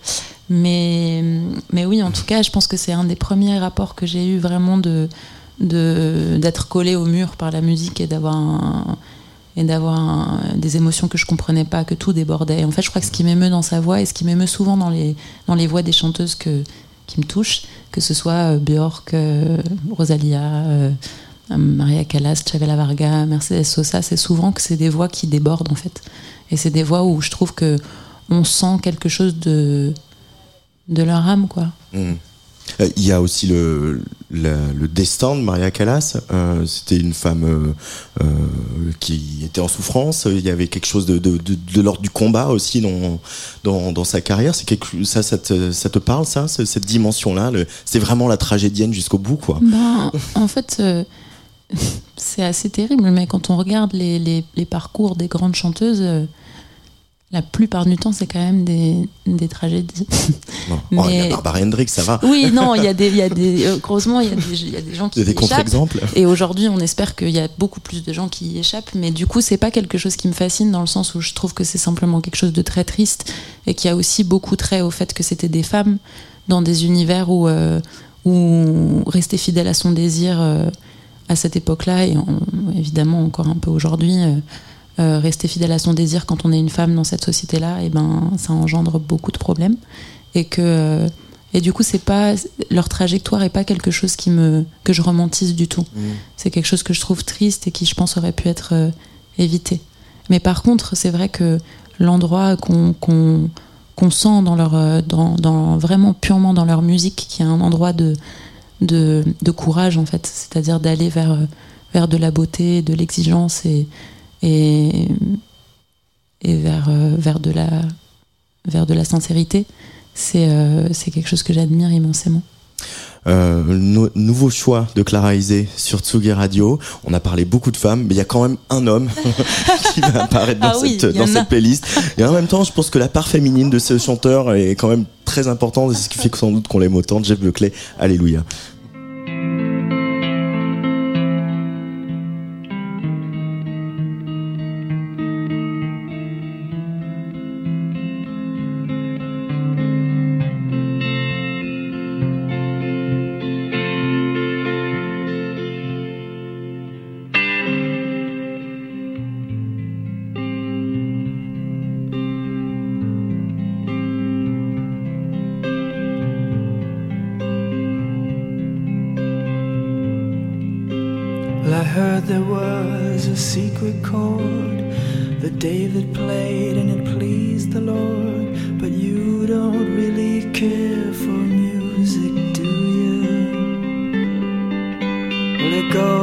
mais, mais oui, en tout cas, je pense que c'est un des premiers rapports que j'ai eu vraiment de, de d'être collé au mur par la musique et d'avoir un- et d'avoir des émotions que je comprenais pas, que tout débordait. En fait, je crois que ce qui m'émeut dans sa voix et ce qui m'émeut souvent dans les, dans les voix des chanteuses que, qui me touchent, que ce soit euh, Björk, euh, Rosalia, euh, Maria Callas, Chavela Varga, Mercedes Sosa, c'est souvent que c'est des voix qui débordent en fait. Et c'est des voix où je trouve que on sent quelque chose de, de leur âme, quoi. Mm. Euh, Il y a aussi le, le, destin de Maria Callas. Euh, C'était une femme euh, qui était en souffrance. Il y avait quelque chose de, de, de, l'ordre du combat aussi dans, dans, dans sa carrière. C'est quelque ça, ça te, parle ça, ce- cette dimension-là. C'est vraiment la tragédienne jusqu'au bout, quoi. Ben, en fait, c'est assez terrible, mais quand on regarde les, les- parcours des grandes chanteuses, la plupart du temps, c'est quand même des, des tragédies. Bon. Oh, il y a Barbara Hendricks, ça va. Oui, non, il y a des, il y a des, euh, heureusement, il y a des, il y a des gens Il qui y a des contre-exemples. Et aujourd'hui, on espère qu'il y a beaucoup plus de gens qui y échappent, mais du coup, c'est pas quelque chose qui me fascine dans le sens où je trouve que c'est simplement quelque chose de très triste et qui a aussi beaucoup trait au fait que c'était des femmes dans des univers où, euh, où rester fidèle à son désir euh, à cette époque-là et en- évidemment encore un peu aujourd'hui, euh, rester fidèle à son désir quand on est une femme dans cette société-là, et ben ça engendre beaucoup de problèmes. Et que euh, et du coup, c'est pas leur trajectoire est pas quelque chose qui me que je romantise du tout. C'est quelque chose que je trouve triste et qui, je pense, aurait pu être euh, évité. Mais par contre, c'est vrai que l'endroit qu'on qu'on qu'on sent dans leur dans, dans vraiment purement dans leur musique, qui est un endroit de de, de courage en fait, c'est-à-dire d'aller vers vers de la beauté, de l'exigence et et et vers euh, vers de la vers de la sincérité c'est euh, quelque chose que j'admire immensément. Euh, no- nouveau choix de Clara Isé sur Tsugi Radio. On a parlé beaucoup de femmes, mais il y a quand même un homme qui va apparaître dans, Ah oui, cette, dans cette playlist. Et en même temps, je pense que la part féminine de ce chanteur est quand même très importante. et C'est ce qui fait que sans doute qu'on l'aime autant. Jeff Buckley, alléluia.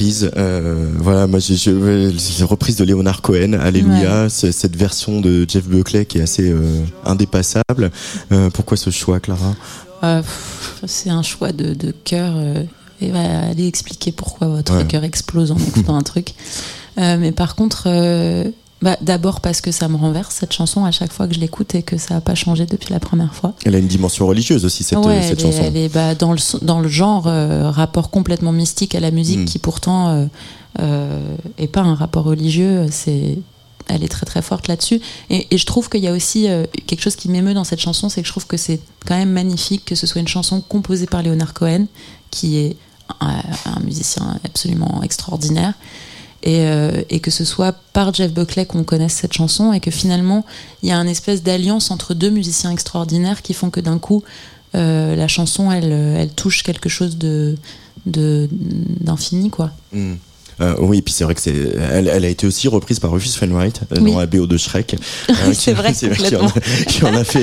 Euh, Voilà, moi j'ai j'ai- reprise de Leonard Cohen, Alléluia. Cette version de Jeff Buckley qui est assez euh, indépassable. Euh, pourquoi ce choix, Clara? Pff, c'est un choix de, de cœur. et va aller expliquer pourquoi votre Ouais. cœur explose en écoutant un truc. Mais par contre, bah, d'abord parce que ça me renverse cette chanson à chaque fois que je l'écoute et que ça n'a pas changé depuis la première fois. Elle a une dimension religieuse aussi cette, Ouais, cette elle est, chanson. elle est, bah, dans, le, son- dans le genre euh, rapport complètement mystique à la musique Mm. qui pourtant euh, euh, est pas un rapport religieux. C'est elle est très très forte là-dessus. Et, et je trouve qu'il y a aussi euh, quelque chose qui m'émeut dans cette chanson, c'est que je trouve que c'est quand même magnifique que ce soit une chanson composée par Leonard Cohen, qui est un, un musicien absolument extraordinaire. Et, euh, et que ce soit par Jeff Buckley qu'on connaisse cette chanson et que finalement il y a une espèce d'alliance entre deux musiciens extraordinaires qui font que d'un coup euh, la chanson elle, elle touche quelque chose d'infini quoi. Mm. Euh, oui, et puis c'est vrai que c'est, elle, elle a été aussi reprise par Rufus Wainwright euh, Oui. dans la BO de Shrek. Euh, C'est vrai, qui en, complètement. a, qui en a fait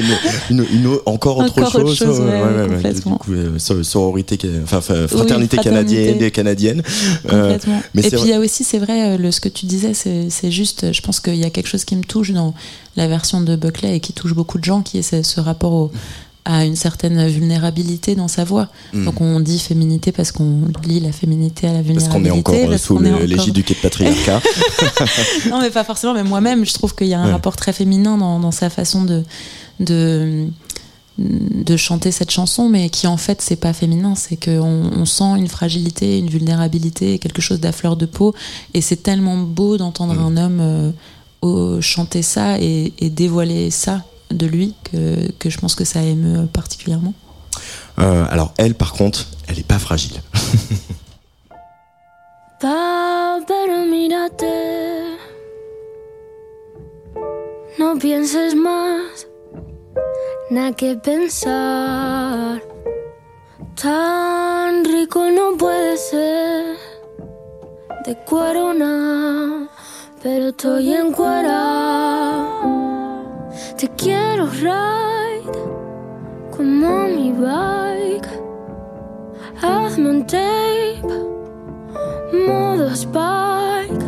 une, une- une- encore autre Encore autre chose. chose, ouais, ouais, Du coup, euh, so- sororité, enfin, fraternité, fraternité. canadienne, canadienne. Euh, Complètement. mais et c'est puis il y a aussi, c'est vrai, le, ce que tu disais, c'est c'est juste, je pense qu'il y a quelque chose qui me touche dans la version de Buckley et qui touche beaucoup de gens, qui est ce, ce rapport au- à une certaine vulnérabilité dans sa voix. Mm. Donc on dit féminité parce qu'on lie la féminité à la parce vulnérabilité. qu'on est encore euh, parce sous encore- l'égide du quai de patriarcat. non, mais pas forcément, mais moi-même, je trouve qu'il y a un Ouais. rapport très féminin dans, dans sa façon de, de, de chanter cette chanson, mais qui en fait, c'est pas féminin, c'est qu'on on sent une fragilité, une vulnérabilité, quelque chose d'à fleur de peau, et c'est tellement beau d'entendre Mm. un homme euh, chanter ça et, et dévoiler ça de lui que, que je pense que ça émeut particulièrement. Euh, alors elle, par contre, elle est pas fragile. Mírate. No pienses más, nada que pensar. Tan rico no puede ser. De cuero nada, pero estoy en cuera. Te quiero ride como mi bike. Hazme un tape modo Spike.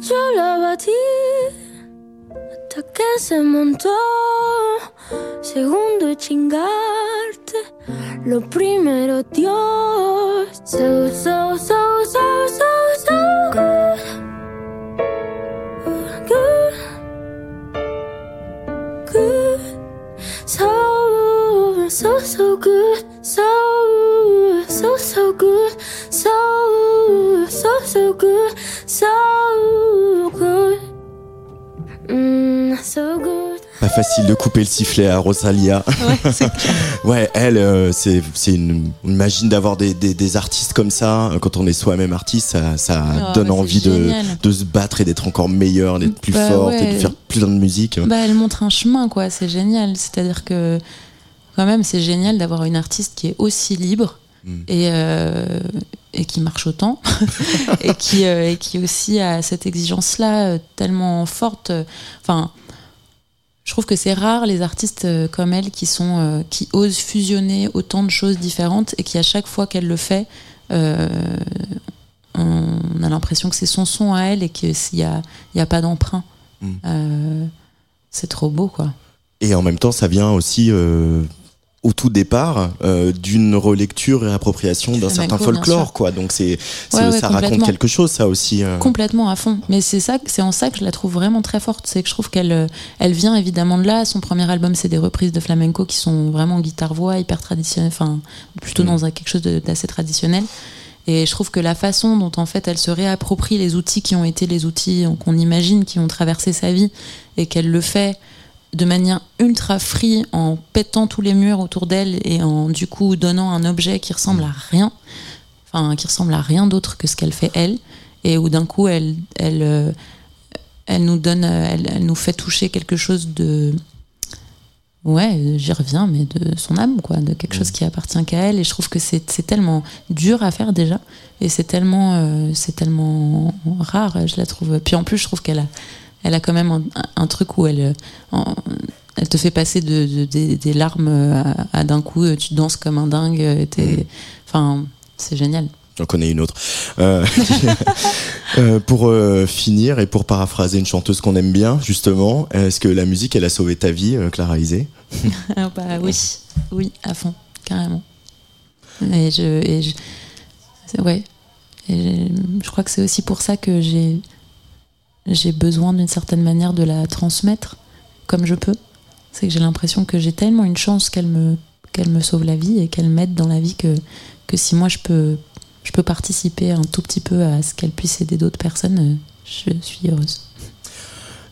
Yo la batí hasta que se montó. Segundo chingarte. Lo primero, Dios. So, so, so, so, so, so good. so so so good, so so so good, so so so good, so good, mm, so good. Pas facile de couper le sifflet à Rosalia. Ouais, Ouais, elle, euh, c'est une. On imagine d'avoir des, des, des artistes comme ça. Quand on est soi-même artiste, ça, ça Oh, donne bah, c'est envie de, de se battre et d'être encore meilleur, d'être plus Bah, forte et de faire plein de musique. Bah, elle montre un chemin, quoi. C'est génial. C'est-à-dire que, quand même, c'est génial d'avoir une artiste qui est aussi libre Mm. et, euh, et qui marche autant et, qui, euh, et qui aussi a cette exigence-là euh, tellement forte. Enfin, je trouve que c'est rare les artistes euh, comme elle qui sont euh, qui osent fusionner autant de choses différentes et qui à chaque fois qu'elle le fait, euh, on a l'impression que c'est son son à elle et qu'il n'y a, y a pas d'emprunt. Mm. Euh, c'est trop beau, quoi. Et en même temps, ça vient aussi euh, au tout départ euh, d'une relecture et appropriation d'un certain folklore, quoi. Donc c'est, c'est- Ouais, ouais, ça raconte quelque chose, ça aussi. euh. Complètement à fond. Mais c'est ça, c'est en ça que je la trouve vraiment très forte. C'est que je trouve qu'elle, euh, elle vient évidemment de là. Son premier album, c'est des reprises de flamenco qui sont vraiment guitare-voix, hyper traditionnelles, enfin plutôt Mm. dans quelque chose d'assez traditionnel. Et je trouve que la façon dont en fait elle se réapproprie les outils qui ont été les outils qu'on imagine qui ont traversé sa vie et qu'elle le fait de manière ultra free en pétant tous les murs autour d'elle et en du coup donnant un objet qui ressemble à rien, enfin qui ressemble à rien d'autre que ce qu'elle fait elle. Et où d'un coup elle elle euh, elle nous donne elle, elle nous fait toucher quelque chose de ouais j'y reviens mais de son âme quoi de quelque chose qui appartient qu'à elle. Et je trouve que c'est c'est tellement dur à faire déjà. Et c'est tellement euh, c'est tellement rare je la trouve. Puis en plus je trouve qu'elle a elle a quand même un, un truc où elle euh, en- elle te fait passer de, de- des, des larmes à, à d'un coup euh, tu danses comme un dingue euh, t'es- enfin c'est génial J'en connais une autre. Euh, euh, pour euh, finir et pour paraphraser une chanteuse qu'on aime bien, justement, est-ce que la musique, elle a sauvé ta vie, euh, Clara Isé Ah bah oui, oui, à fond, carrément. Et je, et je ouais. Et je crois que c'est aussi pour ça que j'ai, j'ai besoin d'une certaine manière de la transmettre comme je peux. C'est que j'ai l'impression que j'ai tellement une chance qu'elle me, qu'elle me sauve la vie et qu'elle m'aide dans la vie que, que si moi je peux, je peux participer un tout petit peu à ce qu'elle puisse aider d'autres personnes, euh, je suis heureuse.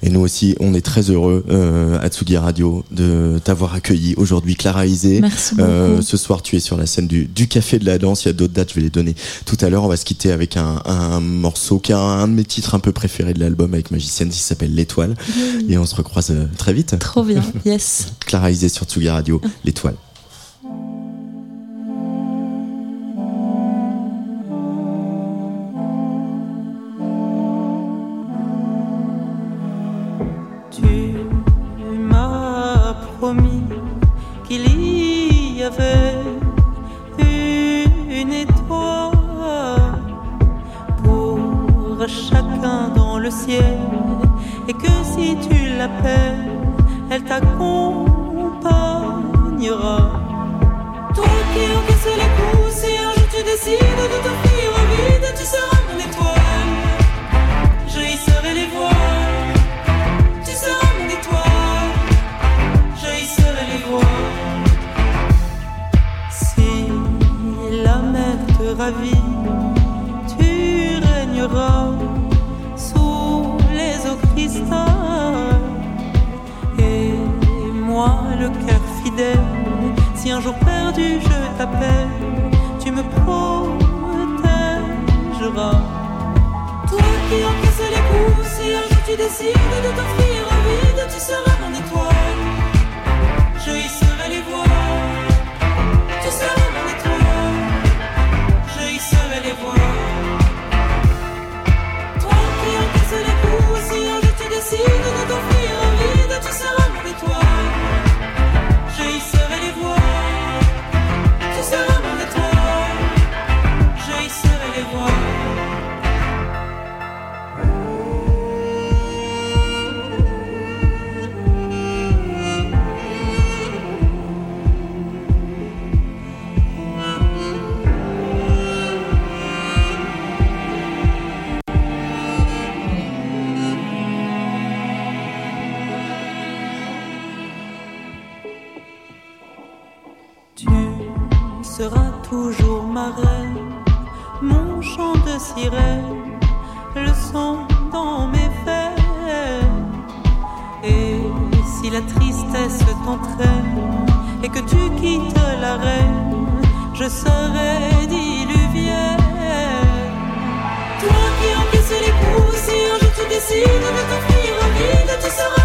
Et nous aussi, on est très heureux euh, à Tsugi Radio de t'avoir accueilli aujourd'hui, Clara Isé. Merci beaucoup. Euh, ce soir, tu es sur la scène du, du Café de la Danse. Il y a d'autres dates, je vais les donner tout à l'heure. On va se quitter avec un, un morceau qui est un, un de mes titres un peu préférés de l'album avec Magicienne, qui s'appelle L'Étoile. Et on se recroise euh, très vite. Trop bien, yes. Clara Isé sur Tsugi Radio, L'Étoile. Avait une étoile pour chacun dans le ciel et que si tu l'appelles, elle t'accompagnera. Toi qui encaisses les coups, si un jour tu décides de t'offrir tu régneras sous les eaux cristal. Et moi, le cœur fidèle, si un jour perdu je t'appelle, tu me protégeras. Toi qui encaisses les coups, si un jour tu décides de t'offrir au vide, tu seras mon étoile. Je y serai les voiles. Toujours ma reine, mon chant de sirène, le son dans mes veines. Et si la tristesse t'entraîne et que tu quittes la reine, je serai diluvienne. Toi qui encaisses les coups, si un jour tu décides de t'enfuir en vide, tu seras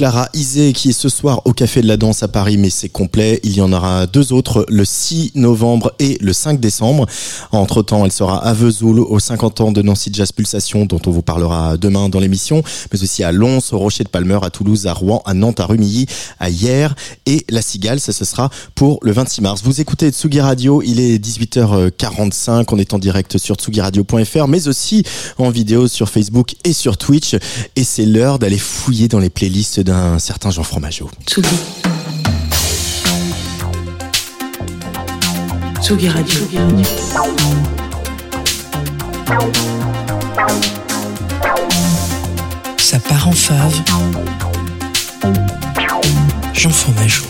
Clara Isé qui est ce soir au Café de la Danse à Paris, mais c'est complet. Il y en aura deux autres le 6 novembre et le 5 décembre. Entre temps, elle sera à Vesoul aux 50 ans de Nancy Jazz Pulsation, dont on vous parlera demain dans l'émission, mais aussi à Lons, au Rocher de Palmer, à Toulouse, à Rouen, à Nantes, à Rumilly, à Hier et La Cigale. Ça, ce sera pour le 26 mars. Vous écoutez Tsugi Radio. Il est 18h45. On est en direct sur tsugiradio.fr, mais aussi en vidéo sur Facebook et sur Twitch. Et c'est l'heure d'aller fouiller dans les playlists d'un certain Jean Fromageau. Tsugi. Tsugi Radio. Ça part en fave. Jean Fromageau.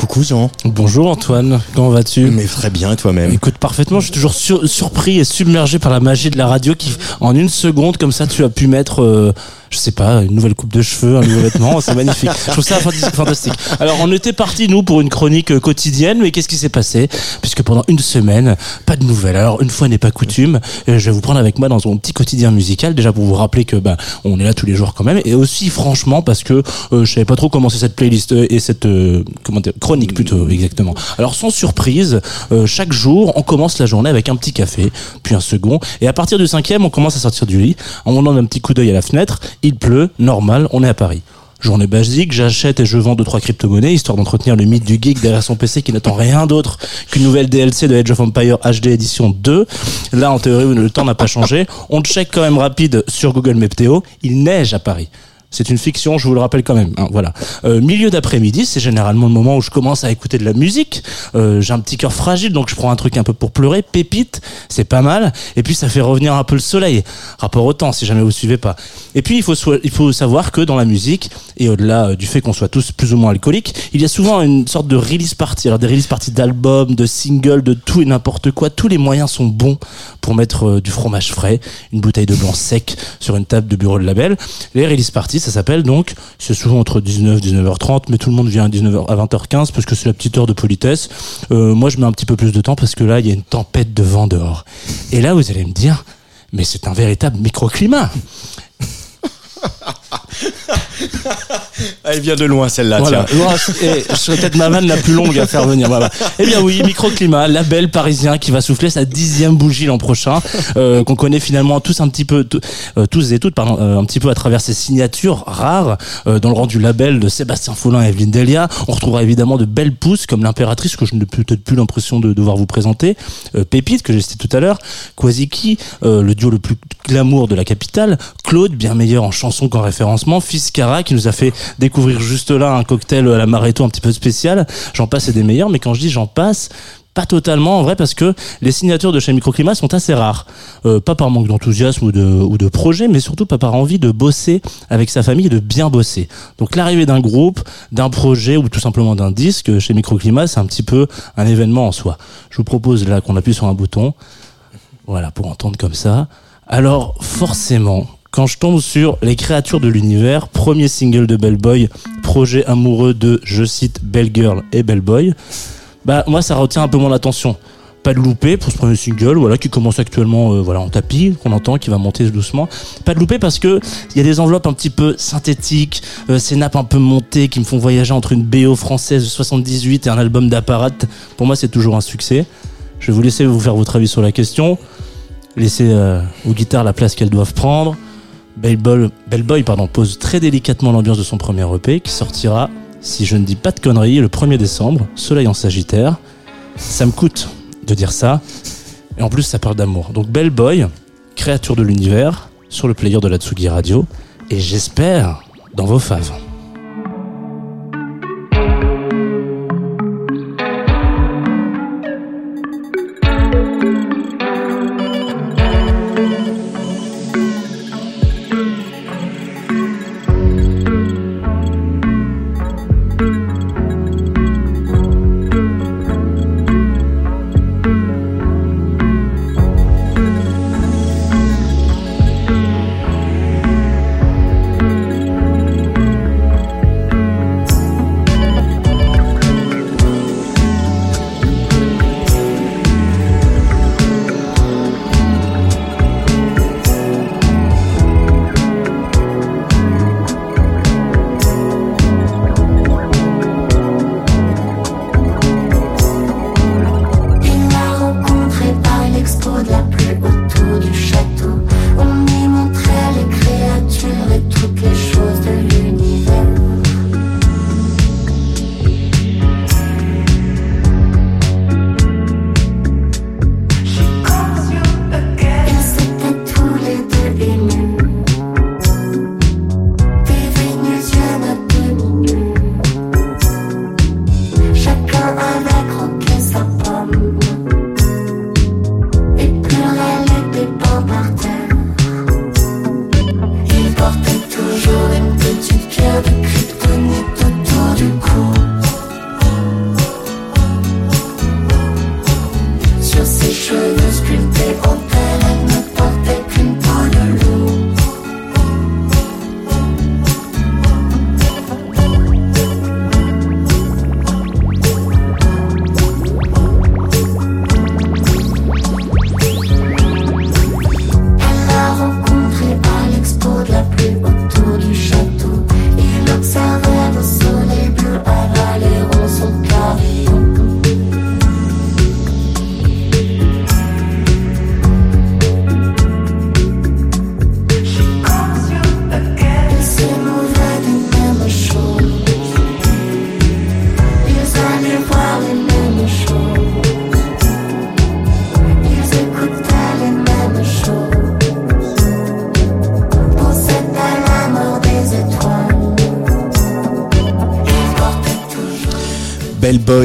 Coucou Jean. Bonjour Antoine, comment vas-tu Mais très bien, et toi-même Écoute parfaitement, je suis toujours sur- surpris et submergé par la magie de la radio qui, en une seconde, comme ça, tu as pu mettre, euh, je sais pas, une nouvelle coupe de cheveux, un nouveau vêtement, c'est magnifique. Je trouve ça fantastique. Alors, on était parti nous pour une chronique euh, quotidienne, mais qu'est-ce qui s'est passé? Puisque pendant une semaine, pas de nouvelles. Alors, une fois n'est pas coutume, euh, je vais vous prendre avec moi dans mon petit quotidien musical, déjà pour vous rappeler que bah, on est là tous les jours quand même, et aussi franchement parce que euh, je savais pas trop comment c'est cette playlist euh, et cette euh, comment dire, chronique plutôt exactement. Alors, sans surprise, euh, chaque jour, on commence la journée avec un petit café, puis un second, et à partir du cinquième, on commence à sortir du lit, on donne un petit coup d'œil à la fenêtre, il pleut, normal, on est à Paris. Journée basique, j'achète et je vends deux trois crypto-monnaies histoire d'entretenir le mythe du geek derrière son PC qui n'attend rien d'autre qu'une nouvelle DLC de Age of Empire HD édition 2. Là, en théorie, le temps n'a pas changé. On check quand même rapide sur Google Météo. Il neige à Paris. C'est une fiction, je vous le rappelle quand même. hein, voilà. Euh, milieu d'après-midi, c'est généralement le moment où je commence à écouter de la musique. Euh, J'ai un petit cœur fragile, donc je prends un truc un peu pour pleurer. Pépite, c'est pas mal. Et puis ça fait revenir un peu le soleil. Rapport au temps, si jamais vous suivez pas. Et puis il faut il faut savoir que dans la musique et au-delà euh, du fait qu'on soit tous plus ou moins alcooliques, il y a souvent une sorte de release party. Alors des release parties d'albums, de singles, de tout et n'importe quoi. Tous les moyens sont bons pour mettre du fromage frais, une bouteille de blanc sec sur une table de bureau de label. Les release parties, ça s'appelle donc, c'est souvent entre 19 et 19h30, mais tout le monde vient à 19h à 20h15 parce que c'est la petite heure de politesse. Euh, moi, je mets un petit peu plus de temps parce que là, il y a une tempête de vent dehors. Et là, vous allez me dire, mais c'est un véritable microclimat. Elle vient de loin celle-là. Voilà. et je serais peut-être ma vanne la plus longue à faire venir. Voilà. Eh bien oui, microclimat, label parisien qui va souffler sa dixième bougie l'an prochain, euh, qu'on connaît finalement tous un petit peu, tous- euh, tous et toutes, pardon, euh, un petit peu à travers ses signatures rares euh, dans le rang du label de Sébastien Follin et Evelyne Delia. On retrouvera évidemment de belles pousses comme l'impératrice que je n'ai peut-être plus l'impression de devoir vous présenter, euh, Pépite que j'ai cité tout à l'heure, Kwasiki, euh, le duo le plus glamour de la capitale, Claude, bien meilleur en chanson qu'en référencement, Fiskara qui nous a fait découvrir juste là un cocktail à la Maréto un petit peu spécial. J'en passe et des meilleurs, mais quand je dis j'en passe, pas totalement en vrai parce que les signatures de chez Microclimat sont assez rares. Euh, pas par manque d'enthousiasme ou de, ou de projet, mais surtout pas par envie de bosser avec sa famille et de bien bosser. Donc l'arrivée d'un groupe, d'un projet ou tout simplement d'un disque chez Microclimat, c'est un petit peu un événement en soi. Je vous propose là qu'on appuie sur un bouton. Voilà, pour entendre comme ça. Alors, forcément, quand je tombe sur Les créatures de l'univers, premier single de Bellboy, projet amoureux de, je cite, Belle Girl et Bellboy, bah, moi, ça retient un peu mon attention. Pas de loupé pour ce premier single, voilà, qui commence actuellement, euh, voilà, en tapis, qu'on entend, qui va monter doucement. Pas de loupé parce que il y a des enveloppes un petit peu synthétiques, euh, ces nappes un peu montées qui me font voyager entre une BO française de 78 et un album d'apparat. Pour moi, c'est toujours un succès. Je vais vous laisser vous faire votre avis sur la question. Laissez euh, aux guitares la place qu'elles doivent prendre. Bellboy, Bellboy pardon, pose très délicatement l'ambiance de son premier EP qui sortira, si je ne dis pas de conneries, le 1er décembre, Soleil en Sagittaire. Ça me coûte de dire ça. Et en plus, ça parle d'amour. Donc Bellboy, créature de l'univers, sur le player de la Tsugi Radio. Et j'espère dans vos faves.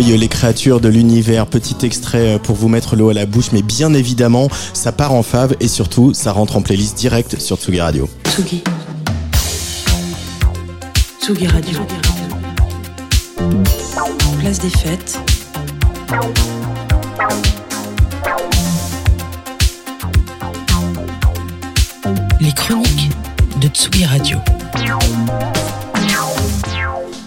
Les créatures de l'univers, petit extrait euh, pour vous mettre l'eau à la bouche, mais bien évidemment, ça part en fave et surtout, ça rentre en playlist direct sur Tsugi Radio. Tsugi. Tsugi Radio. Place des fêtes. Les chroniques de Tsugi Radio.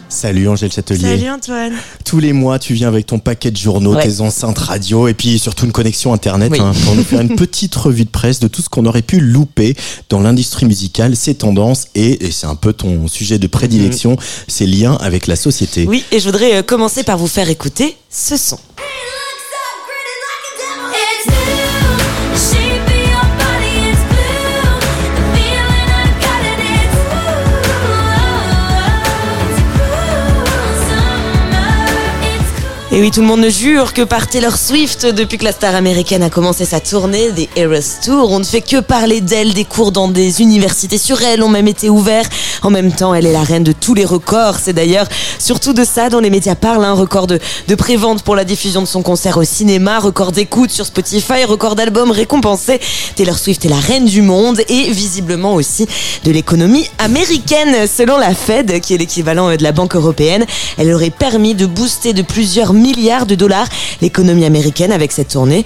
Salut Angèle Châtelier. Salut Antoine. Tous les mois, tu viens avec ton paquet de journaux, Ouais. tes enceintes radio et puis surtout une connexion internet Oui. hein, pour nous faire une petite revue de presse de tout ce qu'on aurait pu louper dans l'industrie musicale, ses tendances et, et c'est un peu ton sujet de prédilection, ses liens avec la société. Oui, et je voudrais euh, commencer par vous faire écouter ce son. Et oui, tout le monde ne jure que par Taylor Swift depuis que la star américaine a commencé sa tournée des Eras Tour. On ne fait que parler d'elle, des cours dans des universités sur elle ont même été ouverts. En même temps, elle est la reine de tous les records. C'est d'ailleurs surtout de ça dont les médias parlent. Un record de, de prévente pour la diffusion de son concert au cinéma, record d'écoute sur Spotify, record d'albums récompensés. Taylor Swift est la reine du monde et visiblement aussi de l'économie américaine. Selon la Fed, qui est l'équivalent de la Banque européenne, elle aurait permis de booster de plusieurs milliards de dollars l'économie américaine avec cette tournée.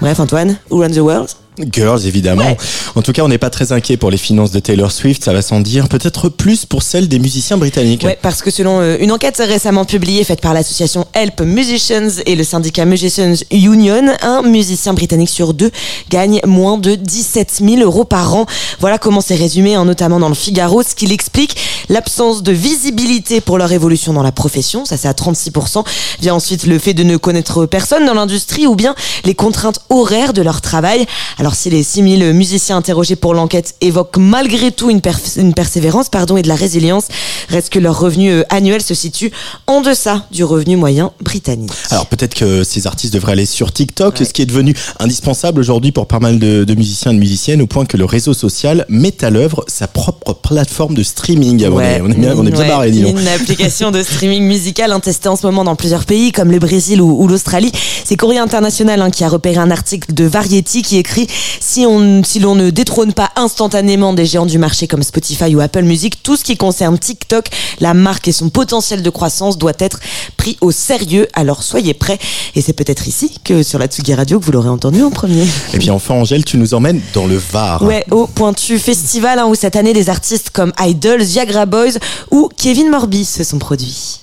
Bref, Antoine, Who Runs the World? Girls, évidemment. En tout cas, on n'est pas très inquiet pour les finances de Taylor Swift, ça va sans dire. Peut-être plus pour celles des musiciens britanniques. Ouais, parce que selon euh, une enquête récemment publiée faite par l'association Help Musicians et le syndicat Musicians Union, un musicien britannique sur deux gagne moins de 17 000 euros par an. Voilà comment c'est résumé, hein, notamment dans le Figaro. Ce qui l'explique, L'absence de visibilité pour leur évolution dans la profession, ça c'est à 36%. Vient ensuite le fait de ne connaître personne dans l'industrie ou bien les contraintes horaires de leur travail. Alors si les 6000 musiciens interrogés pour l'enquête évoquent malgré tout une, perf- une persévérance pardon, et de la résilience, reste que leur revenu euh, annuel se situe en deçà du revenu moyen britannique. Alors peut-être que ces artistes devraient aller sur TikTok, ce qui est devenu indispensable aujourd'hui pour pas mal de, de musiciens et de musiciennes, au point que le réseau social met à l'œuvre sa propre plateforme de streaming. Ah, on, est, bien, on est bien Ouais, barré, dis donc. Une application de streaming musical hein, testée en ce moment dans plusieurs pays comme le Brésil ou, ou l'Australie. C'est Courrier International hein, qui a repéré un article de Variety qui écrit si on si l'on ne détrône pas instantanément des géants du marché comme Spotify ou Apple Music, tout ce qui concerne TikTok, la marque et son potentiel de croissance doit être pris au sérieux. Alors soyez prêts. Et c'est peut-être ici que sur la Tsugi Radio que vous l'aurez entendu en premier. Et puis enfin, Angèle, tu nous emmènes dans le Var. Ouais, au Pointu Festival hein, où cette année des artistes comme Idols, Viagra Boys ou Kevin Morby se sont produits.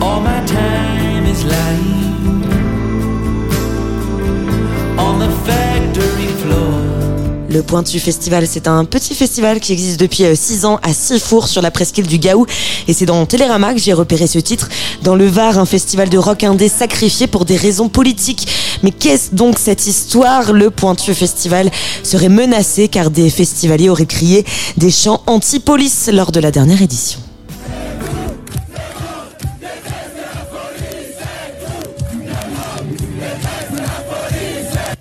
All my time is lying Le Pointu Festival, c'est un petit festival qui existe depuis 6 ans à Sifour sur la presqu'île du Gaou. Et c'est dans Télérama que j'ai repéré ce titre. Dans le Var, un festival de rock indé sacrifié pour des raisons politiques. Mais qu'est-ce donc cette histoire? Le Pointu Festival serait menacé car des festivaliers auraient crié des chants anti-police lors de la dernière édition.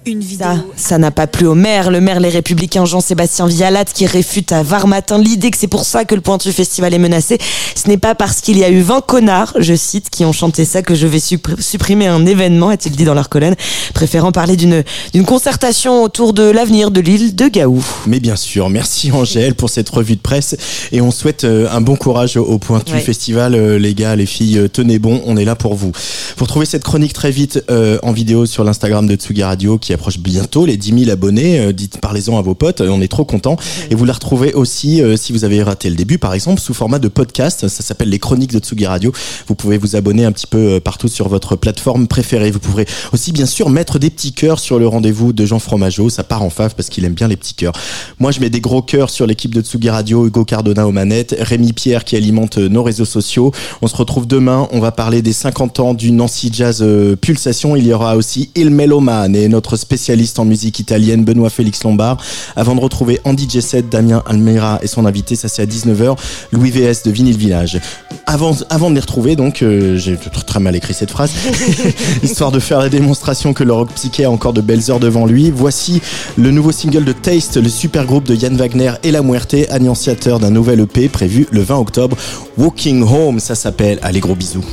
Une Ça, ça n'a pas plu au maire. Le maire Les Républicains Jean-Sébastien Vialat qui réfute à Var Matin l'idée que c'est pour ça que le Pointu Festival est menacé. Ce n'est pas parce qu'il y a eu 20 connards, je cite, qui ont chanté ça que je vais suppr- supprimer un événement, a-t-il dit dans leur colonne, préférant parler d'une d'une concertation autour de l'avenir de l'île de Gaou. Mais bien sûr, merci Angèle pour cette revue de presse et on souhaite euh, un bon courage au Pointu Ouais. Festival. Euh, Les gars, les filles, euh, tenez bon, on est là pour vous. Pour trouver cette chronique très vite euh, en vidéo sur l'Instagram de Tsugi Radio qui approche bientôt les 10 000 abonnés, euh, dites parlez-en à vos potes, on est trop contents. Et vous la retrouvez aussi euh, si vous avez raté le début par exemple sous format de podcast, ça s'appelle les chroniques de Tsugi Radio. Vous pouvez vous abonner un petit peu euh, partout sur votre plateforme préférée. Vous pourrez aussi bien sûr mettre des petits cœurs sur le rendez-vous de Jean Fromageau, ça part en fave parce qu'il aime bien les petits cœurs. Moi je mets des gros cœurs sur l'équipe de Tsugi Radio, Hugo Cardona aux manettes, Rémi Pierre qui alimente nos réseaux sociaux. On se retrouve demain, on va parler des 50 ans du Nancy Jazz Pulsation. Il y aura aussi Il Meloman et notre spécialiste en musique italienne Benoît Félix Lombard. Avant de retrouver Andy Jesset, Damien Almeida et son invité, ça c'est à 19h, Louis VS de Vinyl Village. Avant, de les retrouver, donc, euh, j'ai tr- très mal écrit cette phrase, histoire de faire la démonstration que le rock psyché a encore de belles heures devant lui, voici le nouveau single de Taste, le super groupe de Yann Wagner et La Muerte, annonciateur d'un nouvel EP prévu le 20 octobre. Walking Home, ça s'appelle. Allez, gros bisous.